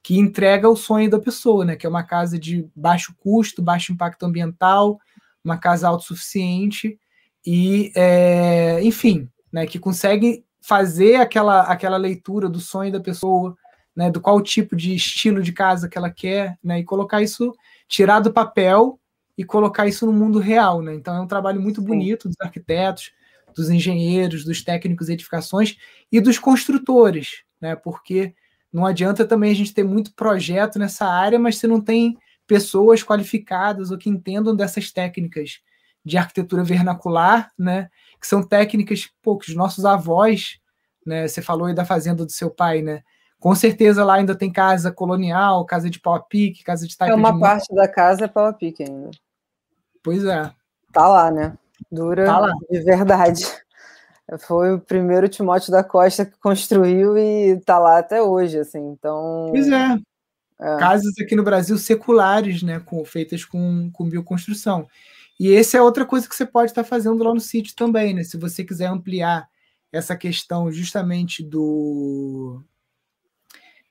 que entrega o sonho da pessoa, né? Que é uma casa de baixo custo, baixo impacto ambiental, uma casa autossuficiente e, é, enfim, né, que consegue fazer aquela, aquela leitura do sonho da pessoa, né, do qual tipo de estilo de casa que ela quer, né, e colocar isso, tirar do papel e colocar isso no mundo real, né? Então é um trabalho muito bonito dos arquitetos, dos engenheiros, dos técnicos de edificações e dos construtores, né? Porque não adianta também a gente ter muito projeto nessa área, mas se não tem pessoas qualificadas ou que entendam dessas técnicas de arquitetura vernacular, né? Que são técnicas pô, que os nossos avós, né? Você falou aí da fazenda do seu pai, né? Com certeza lá ainda tem casa colonial, casa de pau a pique, casa de taipa É uma parte da casa é pau a pique ainda. Pois é. Tá lá, né? Dura tá de verdade. Foi o primeiro Timóteo da Costa que construiu e tá lá até hoje, assim. Então. Pois é. É. Casas aqui no Brasil seculares, né, com, feitas com, com bioconstrução. E essa é outra coisa que você pode estar fazendo lá no sítio também, né? Se você quiser ampliar essa questão justamente do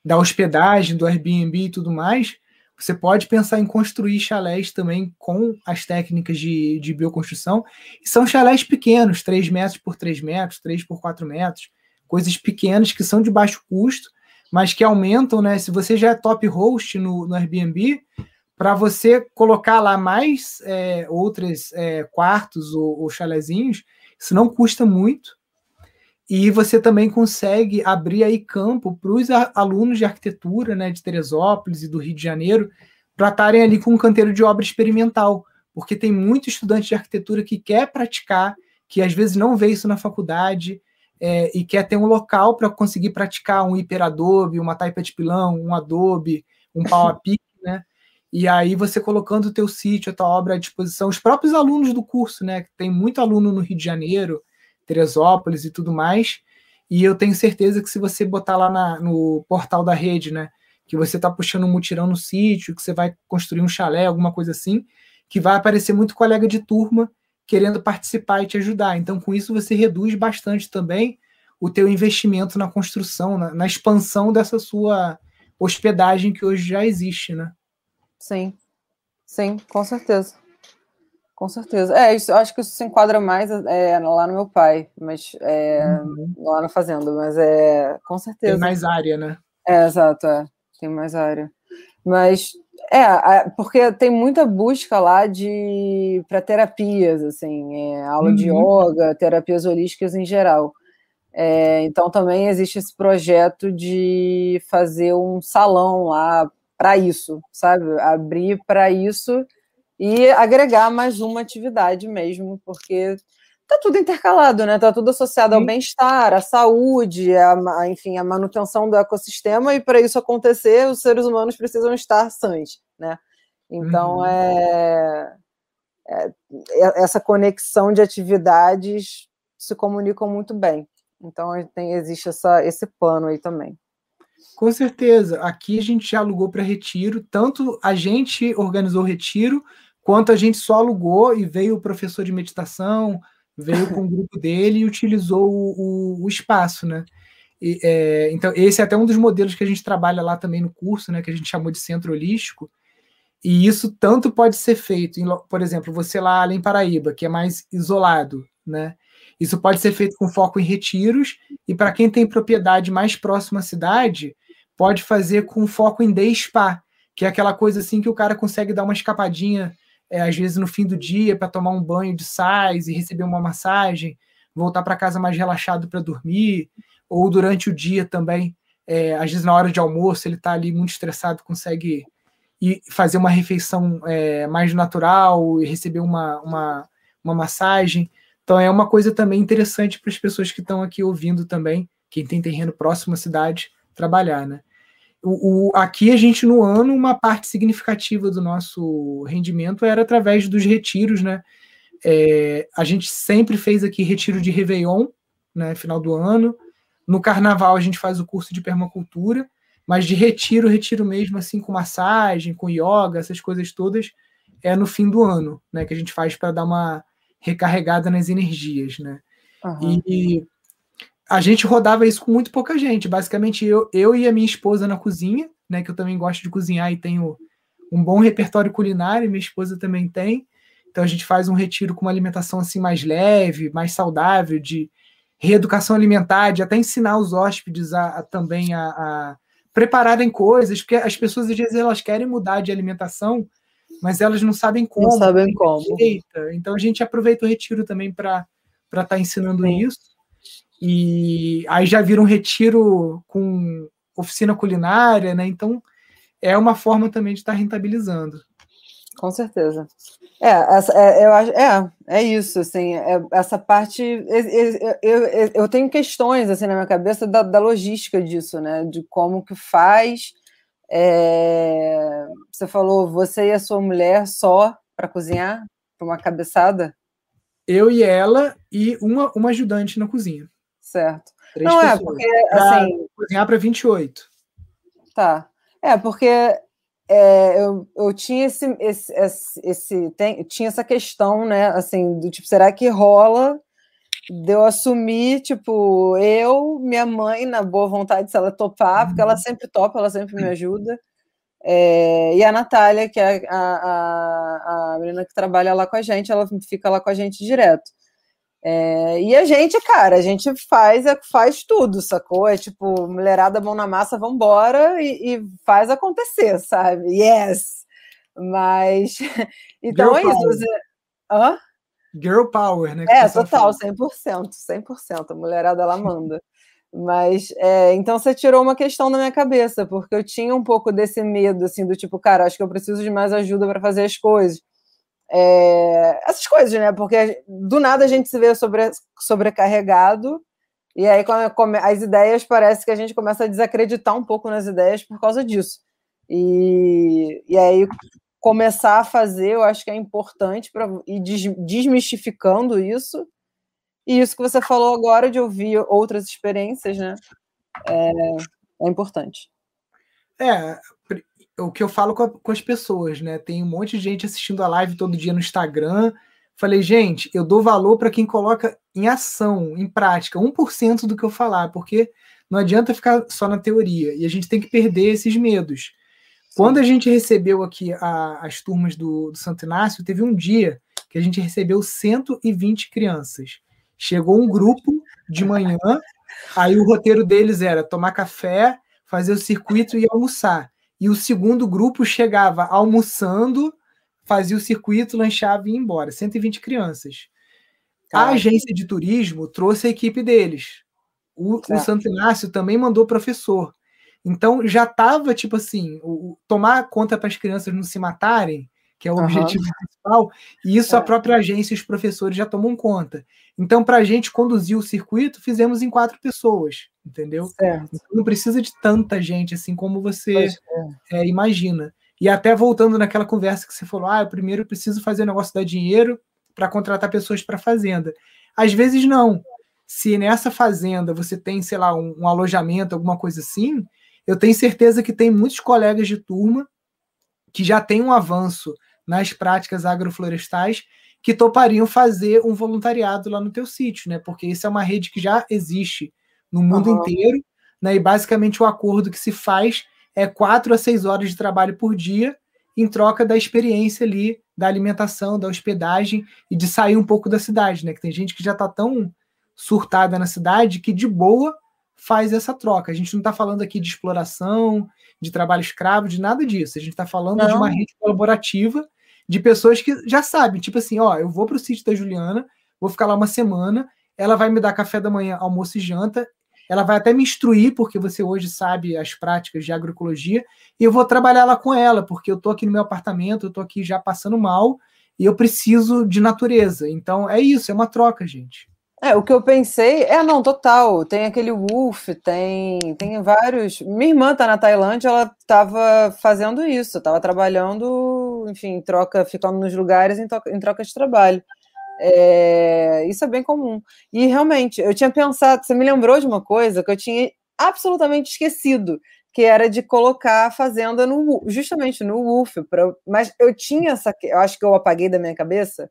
da hospedagem, do Airbnb e tudo mais, você pode pensar em construir chalés também com as técnicas de, de bioconstrução. São chalés pequenos, 3 metros por 3 metros, 3 por 4 metros, coisas pequenas que são de baixo custo mas que aumentam, né? Se você já é top host no, no Airbnb, para você colocar lá mais é, outros é, quartos ou, ou chalezinhos, isso não custa muito. E você também consegue abrir aí campo para os alunos de arquitetura né, de Teresópolis e do Rio de Janeiro para estarem ali com um canteiro de obra experimental, porque tem muito estudante de arquitetura que quer praticar, que às vezes não vê isso na faculdade, é, e quer ter um local para conseguir praticar um hiper Adobe, uma taipa de pilão, um Adobe, um pau a pique, né? E aí você colocando o teu sítio, a tua obra à disposição, os próprios alunos do curso, né? Que tem muito aluno no Rio de Janeiro, Teresópolis e tudo mais. E eu tenho certeza que se você botar lá na, no portal da rede, né? Que você está puxando um mutirão no sítio, que você vai construir um chalé, alguma coisa assim, que vai aparecer muito colega de turma querendo participar e te ajudar. Então, com isso, você reduz bastante também o teu investimento na construção, na, na expansão dessa sua hospedagem que hoje já existe, né? Sim, sim, com certeza. Com certeza. É, isso, acho que isso se enquadra mais é, lá no meu pai, mas é, uhum. lá na fazenda, mas é com certeza. Tem mais área, né? É, exato, é. Tem mais área. Mas é, porque tem muita busca lá de para terapias, assim, é, aula uhum. de yoga, terapias holísticas em geral. É, então também existe esse projeto de fazer um salão lá para isso, sabe? Abrir para isso e agregar mais uma atividade mesmo, porque tá tudo intercalado, né? Tá tudo associado ao bem-estar, à saúde, a, a, enfim, a manutenção do ecossistema, e para isso acontecer, os seres humanos precisam estar sãs, né? Então, uhum. é, é, é, essa conexão de atividades se comunicam muito bem. Então, tem, existe essa, esse plano aí também. Com certeza. Aqui a gente já alugou para retiro, tanto a gente organizou o retiro, quanto a gente só alugou e veio o professor de meditação, veio com o grupo dele e utilizou o, o, o espaço, né? E, é, então, esse é até um dos modelos que a gente trabalha lá também no curso, né? Que a gente chamou de centro holístico. E isso tanto pode ser feito, em, por exemplo, você lá em Paraíba, que é mais isolado, né? Isso pode ser feito com foco em retiros, e para quem tem propriedade mais próxima à cidade, pode fazer com foco em day spa, que é aquela coisa assim que o cara consegue dar uma escapadinha, é, às vezes no fim do dia, para tomar um banho de sais e receber uma massagem, voltar para casa mais relaxado para dormir, ou durante o dia também, é, às vezes na hora de almoço ele está ali muito estressado, consegue ir fazer uma refeição é, mais natural e receber uma, uma, uma massagem. Então é uma coisa também interessante para as pessoas que estão aqui ouvindo também, quem tem terreno próximo à cidade, trabalhar, né? O, o, aqui a gente no ano uma parte significativa do nosso rendimento era através dos retiros, né? É, a gente sempre fez aqui retiro de Réveillon, né? Final do ano. No Carnaval a gente faz o curso de permacultura, mas de retiro, retiro mesmo assim com massagem, com yoga, essas coisas todas é no fim do ano, né? Que a gente faz para dar uma recarregada nas energias, né? Uhum. E a gente rodava isso com muito pouca gente. Basicamente, eu, eu e a minha esposa na cozinha, né? Que eu também gosto de cozinhar e tenho um bom repertório culinário, minha esposa também tem. Então a gente faz um retiro com uma alimentação assim mais leve, mais saudável, de reeducação alimentar, de até ensinar os hóspedes a, a também a, a, prepararem coisas, porque as pessoas às vezes elas querem mudar de alimentação, mas elas não sabem como. Não sabem como. Então a gente aproveita o retiro também para estar tá ensinando Sim. isso. E aí já vira um retiro com oficina culinária, né? Então é uma forma também de estar rentabilizando. Com certeza. É, essa, é, eu acho, é, é isso, assim, é, essa parte, eu, eu, eu, tenho questões, assim, na minha cabeça da, da logística disso, né, de como que faz, é, você falou, você e a sua mulher só para cozinhar, para uma cabeçada? Eu e ela e uma, uma ajudante na cozinha. Certo. Três Não é, pessoas. é, porque, assim... Cozinhar para 28. Tá. É, porque é, eu, eu tinha esse, esse, esse, esse tem, tinha essa questão, né, assim, do tipo, será que rola de eu assumir, tipo, eu, minha mãe, na boa vontade, se ela topar, porque ela uhum. sempre topa, ela sempre me ajuda, é, e a Natália, que é a, a, a menina que trabalha lá com a gente, ela fica lá com a gente direto. É, e a gente, cara, a gente faz, é, faz tudo, sacou? É tipo, mulherada, mão na massa, vambora e, e faz acontecer, sabe? Yes! Mas. Então Girl é isso. Você... Hã? Girl Power, né? É, total, fala. 100%, 100%. A mulherada, ela manda. Mas, é, então você tirou uma questão da minha cabeça, porque eu tinha um pouco desse medo, assim, do tipo, cara, acho que eu preciso de mais ajuda para fazer as coisas. É, essas coisas, né? Porque do nada a gente se vê sobre, sobrecarregado, e aí quando as ideias parece que a gente começa a desacreditar um pouco nas ideias por causa disso. E, e aí começar a fazer, eu acho que é importante para ir desmistificando isso. E isso que você falou agora de ouvir outras experiências, né? É, é importante. É, o que eu falo com, a, com, as pessoas, né? Tem um monte de gente assistindo a live todo dia no Instagram. Falei, gente, eu dou valor para quem coloca em ação, em prática, 1% do que eu falar, porque não adianta ficar só na teoria e a gente tem que perder esses medos. Quando a gente recebeu aqui a, as turmas do, do Santo Inácio, teve um dia que a gente recebeu 120 crianças. Chegou um grupo de manhã, aí o roteiro deles era tomar café, fazer o circuito e almoçar e o segundo grupo chegava almoçando, fazia o circuito, lanchava e ia embora. 120 crianças. A agência de turismo trouxe a equipe deles. O, o Santo Inácio também mandou professor. Então já estava, tipo assim, o, tomar conta para as crianças não se matarem, que é o uhum. objetivo principal, e isso é. a própria agência e os professores já tomam conta. Então, para a gente conduzir o circuito, fizemos em quatro pessoas, entendeu? Então, não precisa de tanta gente assim como você é. É, imagina. E até voltando naquela conversa que você falou, ah, primeiro eu preciso fazer o negócio dar dinheiro para contratar pessoas para fazenda. Às vezes não. Se nessa fazenda você tem, sei lá, um, um alojamento, alguma coisa assim, eu tenho certeza que tem muitos colegas de turma que já tem um avanço nas práticas agroflorestais que topariam fazer um voluntariado lá no teu sítio, né? Porque isso é uma rede que já existe no mundo uhum. inteiro, né? E basicamente o acordo que se faz é quatro a seis horas de trabalho por dia em troca da experiência ali, da alimentação, da hospedagem e de sair um pouco da cidade, né? Que tem gente que já está tão surtada na cidade que de boa faz essa troca. A gente não está falando aqui de exploração, de trabalho escravo, de nada disso. A gente está falando não. de uma rede colaborativa de pessoas que já sabem, tipo assim, ó, eu vou para o sítio da Juliana, vou ficar lá uma semana, ela vai me dar café da manhã, almoço e janta, ela vai até me instruir, porque você hoje sabe as práticas de agroecologia, e eu vou trabalhar lá com ela, porque eu estou aqui no meu apartamento, eu estou aqui já passando mal, e eu preciso de natureza. Então é isso, é uma troca, gente. É, o que eu pensei é, não, total. Tem aquele Wolf, tem, tem vários. Minha irmã tá na Tailândia, ela estava fazendo isso, estava trabalhando, enfim, troca, ficando nos lugares em, troca, em troca de trabalho. É, isso é bem comum. E realmente, eu tinha pensado, você me lembrou de uma coisa que eu tinha absolutamente esquecido, que era de colocar a fazenda no, justamente no Wolf. Pra, mas eu tinha essa. Eu acho que eu apaguei da minha cabeça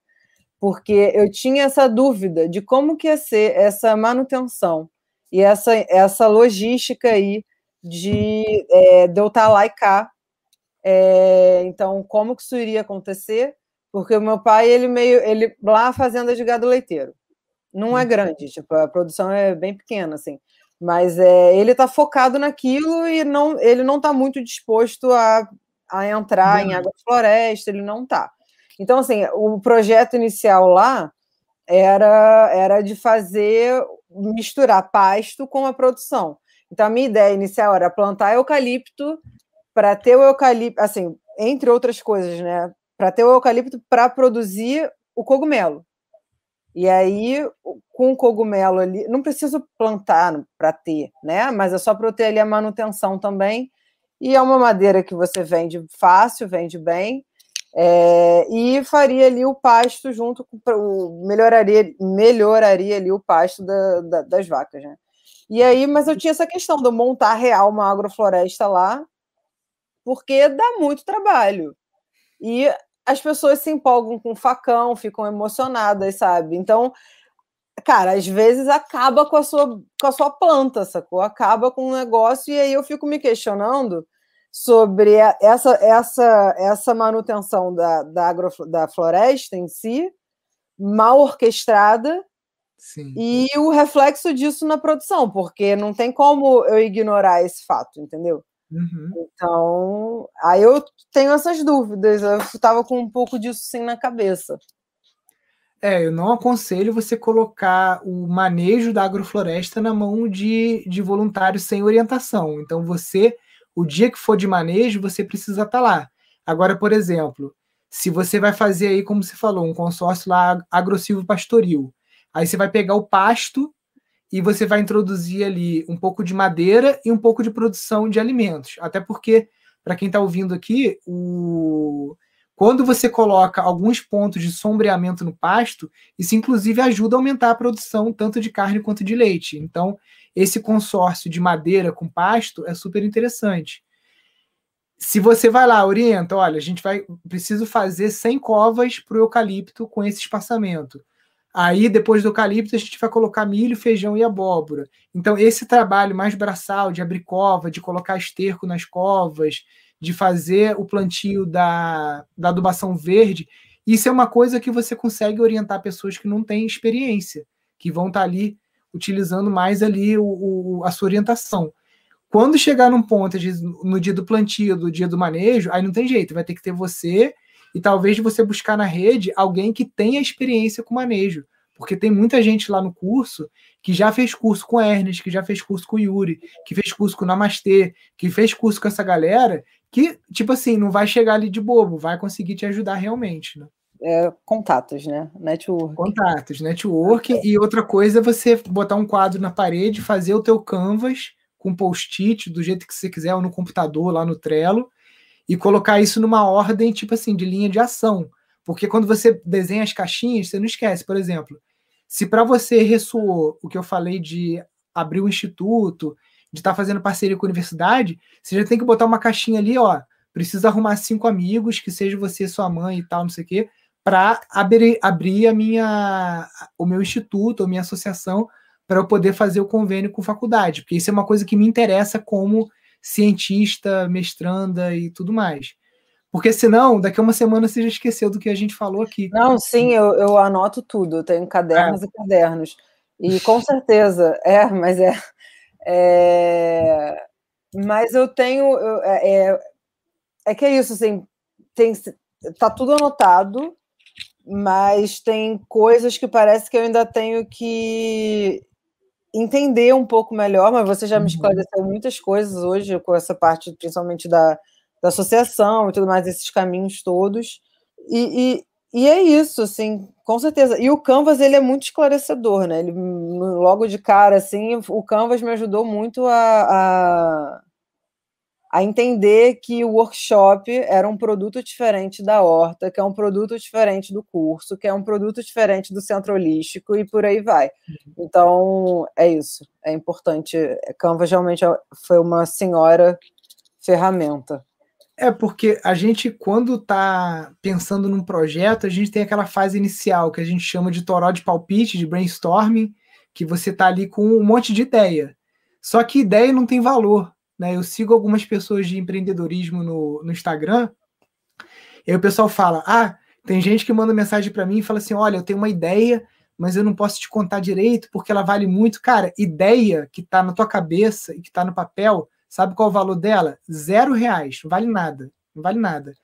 porque eu tinha essa dúvida de como que ia ser essa manutenção e essa, essa logística aí de, é, de eu estar lá e cá. É, então, como que isso iria acontecer? Porque o meu pai, ele meio, ele lá a fazenda de gado leiteiro. Não é uhum. grande, tipo, a produção é bem pequena, assim. Mas é, ele está focado naquilo e não, ele não está muito disposto a, a entrar não. em água floresta, ele não está. Então, assim, o projeto inicial lá era, era de fazer, misturar pasto com a produção. Então, a minha ideia inicial era plantar eucalipto para ter o eucalipto, assim, entre outras coisas, né? Para ter o eucalipto para produzir o cogumelo. E aí, com o cogumelo ali, não preciso plantar para ter, né? Mas é só para eu ter ali a manutenção também. E é uma madeira que você vende fácil, vende bem. É, e faria ali o pasto junto com o melhoraria melhoraria ali o pasto da, da, das vacas, né? E aí, mas eu tinha essa questão de montar real uma agrofloresta lá, porque dá muito trabalho. E as pessoas se empolgam com facão, ficam emocionadas, sabe? Então, cara, às vezes acaba com a sua, com a sua planta, sacou? Acaba com o um negócio, e aí eu fico me questionando sobre essa, essa, essa manutenção da, da, agro, da floresta em si, mal orquestrada, Sim. e o reflexo disso na produção, porque não tem como eu ignorar esse fato, entendeu? Uhum. Então, aí eu tenho essas dúvidas, eu estava com um pouco disso sim na cabeça. É, eu não aconselho você colocar o manejo da agrofloresta na mão de, de voluntários sem orientação. Então, você o dia que for de manejo, você precisa estar tá lá. Agora, por exemplo, se você vai fazer aí, como você falou, um consórcio lá agressivo pastoril, aí você vai pegar o pasto e você vai introduzir ali um pouco de madeira e um pouco de produção de alimentos. Até porque, para quem está ouvindo aqui, o... quando você coloca alguns pontos de sombreamento no pasto, isso inclusive ajuda a aumentar a produção tanto de carne quanto de leite. Então, esse consórcio de madeira com pasto é super interessante. Se você vai lá, orienta, olha, a gente vai preciso fazer 100 covas para o eucalipto com esse espaçamento. Aí, depois do eucalipto, a gente vai colocar milho, feijão e abóbora. Então, esse trabalho mais braçal, de abrir cova, de colocar esterco nas covas, de fazer o plantio da, da adubação verde, isso é uma coisa que você consegue orientar pessoas que não têm experiência, que vão estar ali utilizando mais ali o, o, a sua orientação. Quando chegar num ponto, no dia do plantio, do dia do manejo, aí não tem jeito, vai ter que ter você e talvez você buscar na rede alguém que tenha experiência com manejo. Porque tem muita gente lá no curso que já fez curso com Ernest, que já fez curso com Yuri, que fez curso com Namastê, que fez curso com essa galera, que, tipo assim, não vai chegar ali de bobo, vai conseguir te ajudar realmente, né? é, contatos, né? Network. Contatos, network. É. E outra coisa é você botar um quadro na parede, fazer o teu canvas com post-it, do jeito que você quiser, ou no computador, lá no Trello, e colocar isso numa ordem, tipo assim, de linha de ação. Porque quando você desenha as caixinhas, você não esquece, por exemplo, se para você ressoou o que eu falei de abrir o um instituto, de estar tá fazendo parceria com a universidade, você já tem que botar uma caixinha ali, ó. Precisa arrumar cinco amigos, que seja você, sua mãe e tal, não sei o quê, para abrir, abrir a minha, o meu instituto, a minha associação, para eu poder fazer o convênio com faculdade, porque isso é uma coisa que me interessa como cientista, mestranda e tudo mais. Porque senão, daqui a uma semana você já esqueceu do que a gente falou aqui. Não, sim, eu, eu anoto tudo, eu tenho cadernos é. e cadernos. E com certeza, é, mas é, é mas eu tenho. Eu, é, é, é que é isso, assim, tem, tá tudo anotado, mas tem coisas que parece que eu ainda tenho que entender um pouco melhor, mas você já me uhum. esclareceu muitas coisas hoje com essa parte, principalmente da, da associação e tudo mais, esses caminhos todos. E, e, e, é isso, assim, com certeza. E o Canvas, ele é muito esclarecedor, né? Ele, logo de cara, assim, o Canvas me ajudou muito a, a a entender que o workshop era um produto diferente da horta, que é um produto diferente do curso, que é um produto diferente do centro holístico e por aí vai. Uhum. Então, é isso. É importante. Canva realmente é, foi uma senhora ferramenta. É porque a gente, quando está pensando num projeto, a gente tem aquela fase inicial que a gente chama de toró de palpite, de brainstorming, que você está ali com um monte de ideia. Só que ideia não tem valor. Né? Eu sigo algumas pessoas de empreendedorismo no, no Instagram, e aí o pessoal fala: ah, tem gente que manda mensagem para mim e fala assim: olha, eu tenho uma ideia, mas eu não posso te contar direito porque ela vale muito. Cara, ideia que está na tua cabeça e que está no papel, sabe qual é o valor dela? Zero reais, não vale nada, não vale nada.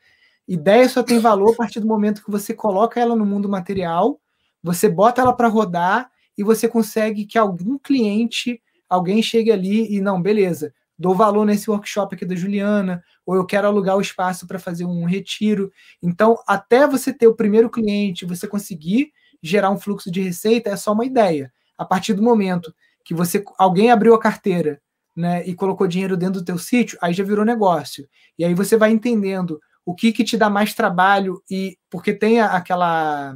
Ideia só tem valor a partir do momento que você coloca ela no mundo material, você bota ela para rodar e você consegue que algum cliente, alguém chegue ali e não, beleza, dou valor nesse workshop aqui da Juliana, ou eu quero alugar o espaço para fazer um retiro. Então, até você ter o primeiro cliente, você conseguir gerar um fluxo de receita, é só uma ideia. A partir do momento que você alguém abriu a carteira, né, e colocou dinheiro dentro do teu sítio, aí já virou negócio. E aí você vai entendendo o que que te dá mais trabalho e porque tem aquela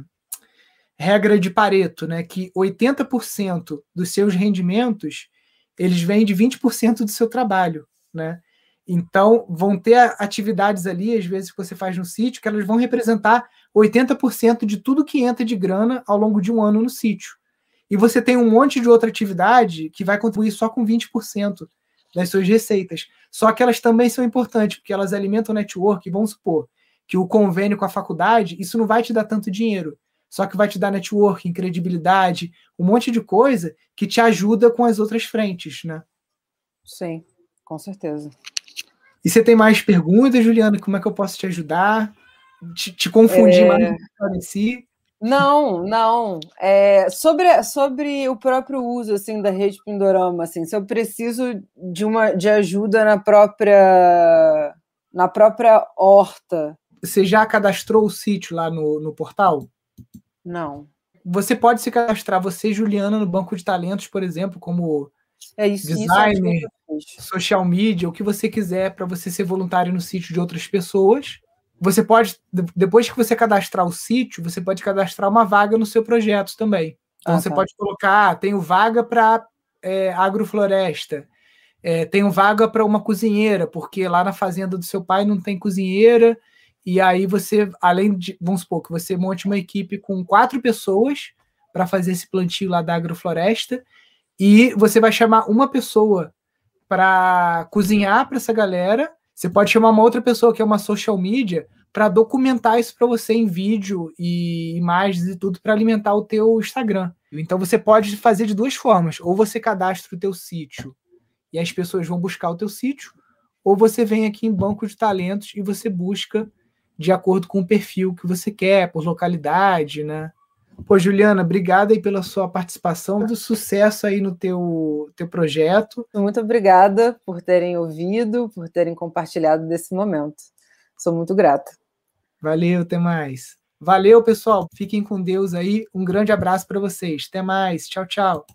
regra de Pareto, né, que 80% dos seus rendimentos eles vêm de 20% do seu trabalho, né? Então, vão ter atividades ali, às vezes, que você faz no sítio, que elas vão representar 80% de tudo que entra de grana ao longo de um ano no sítio. E você tem um monte de outra atividade que vai contribuir só com 20% das suas receitas. Só que elas também são importantes, porque elas alimentam o network. Vamos supor que o convênio com a faculdade, isso não vai te dar tanto dinheiro só que vai te dar networking, credibilidade, um monte de coisa que te ajuda com as outras frentes, né? Sim, com certeza. E você tem mais perguntas, Juliana? Como é que eu posso te ajudar? Te, te confundir é... mais do que Não, não. É, sobre, sobre o próprio uso assim da rede Pindorama, assim, se eu preciso de uma de ajuda na própria na própria horta. Você já cadastrou o sítio lá no, no portal? Não. Você pode se cadastrar, você, Juliana, no banco de talentos, por exemplo, como é isso, designer, isso social media, o que você quiser para você ser voluntário no sítio de outras pessoas. Você pode, depois que você cadastrar o sítio, você pode cadastrar uma vaga no seu projeto também. Então ah, você tá. pode colocar, ah, tenho vaga para é, agrofloresta, é, tenho vaga para uma cozinheira, porque lá na fazenda do seu pai não tem cozinheira e aí você, além de, vamos supor que você monte uma equipe com quatro pessoas para fazer esse plantio lá da agrofloresta, e você vai chamar uma pessoa para cozinhar para essa galera. Você pode chamar uma outra pessoa que é uma social media para documentar isso para você em vídeo e imagens e tudo para alimentar o teu Instagram. Então você pode fazer de duas formas: ou você cadastra o teu sítio e as pessoas vão buscar o teu sítio, ou você vem aqui em banco de talentos e você busca de acordo com o perfil que você quer, por localidade, né? Pô, Juliana, obrigada aí pela sua participação, do sucesso aí no teu, teu projeto. Muito obrigada por terem ouvido, por terem compartilhado desse momento. Sou muito grata. Valeu, até mais. Valeu, pessoal. Fiquem com Deus aí. Um grande abraço para vocês. Até mais. Tchau, tchau.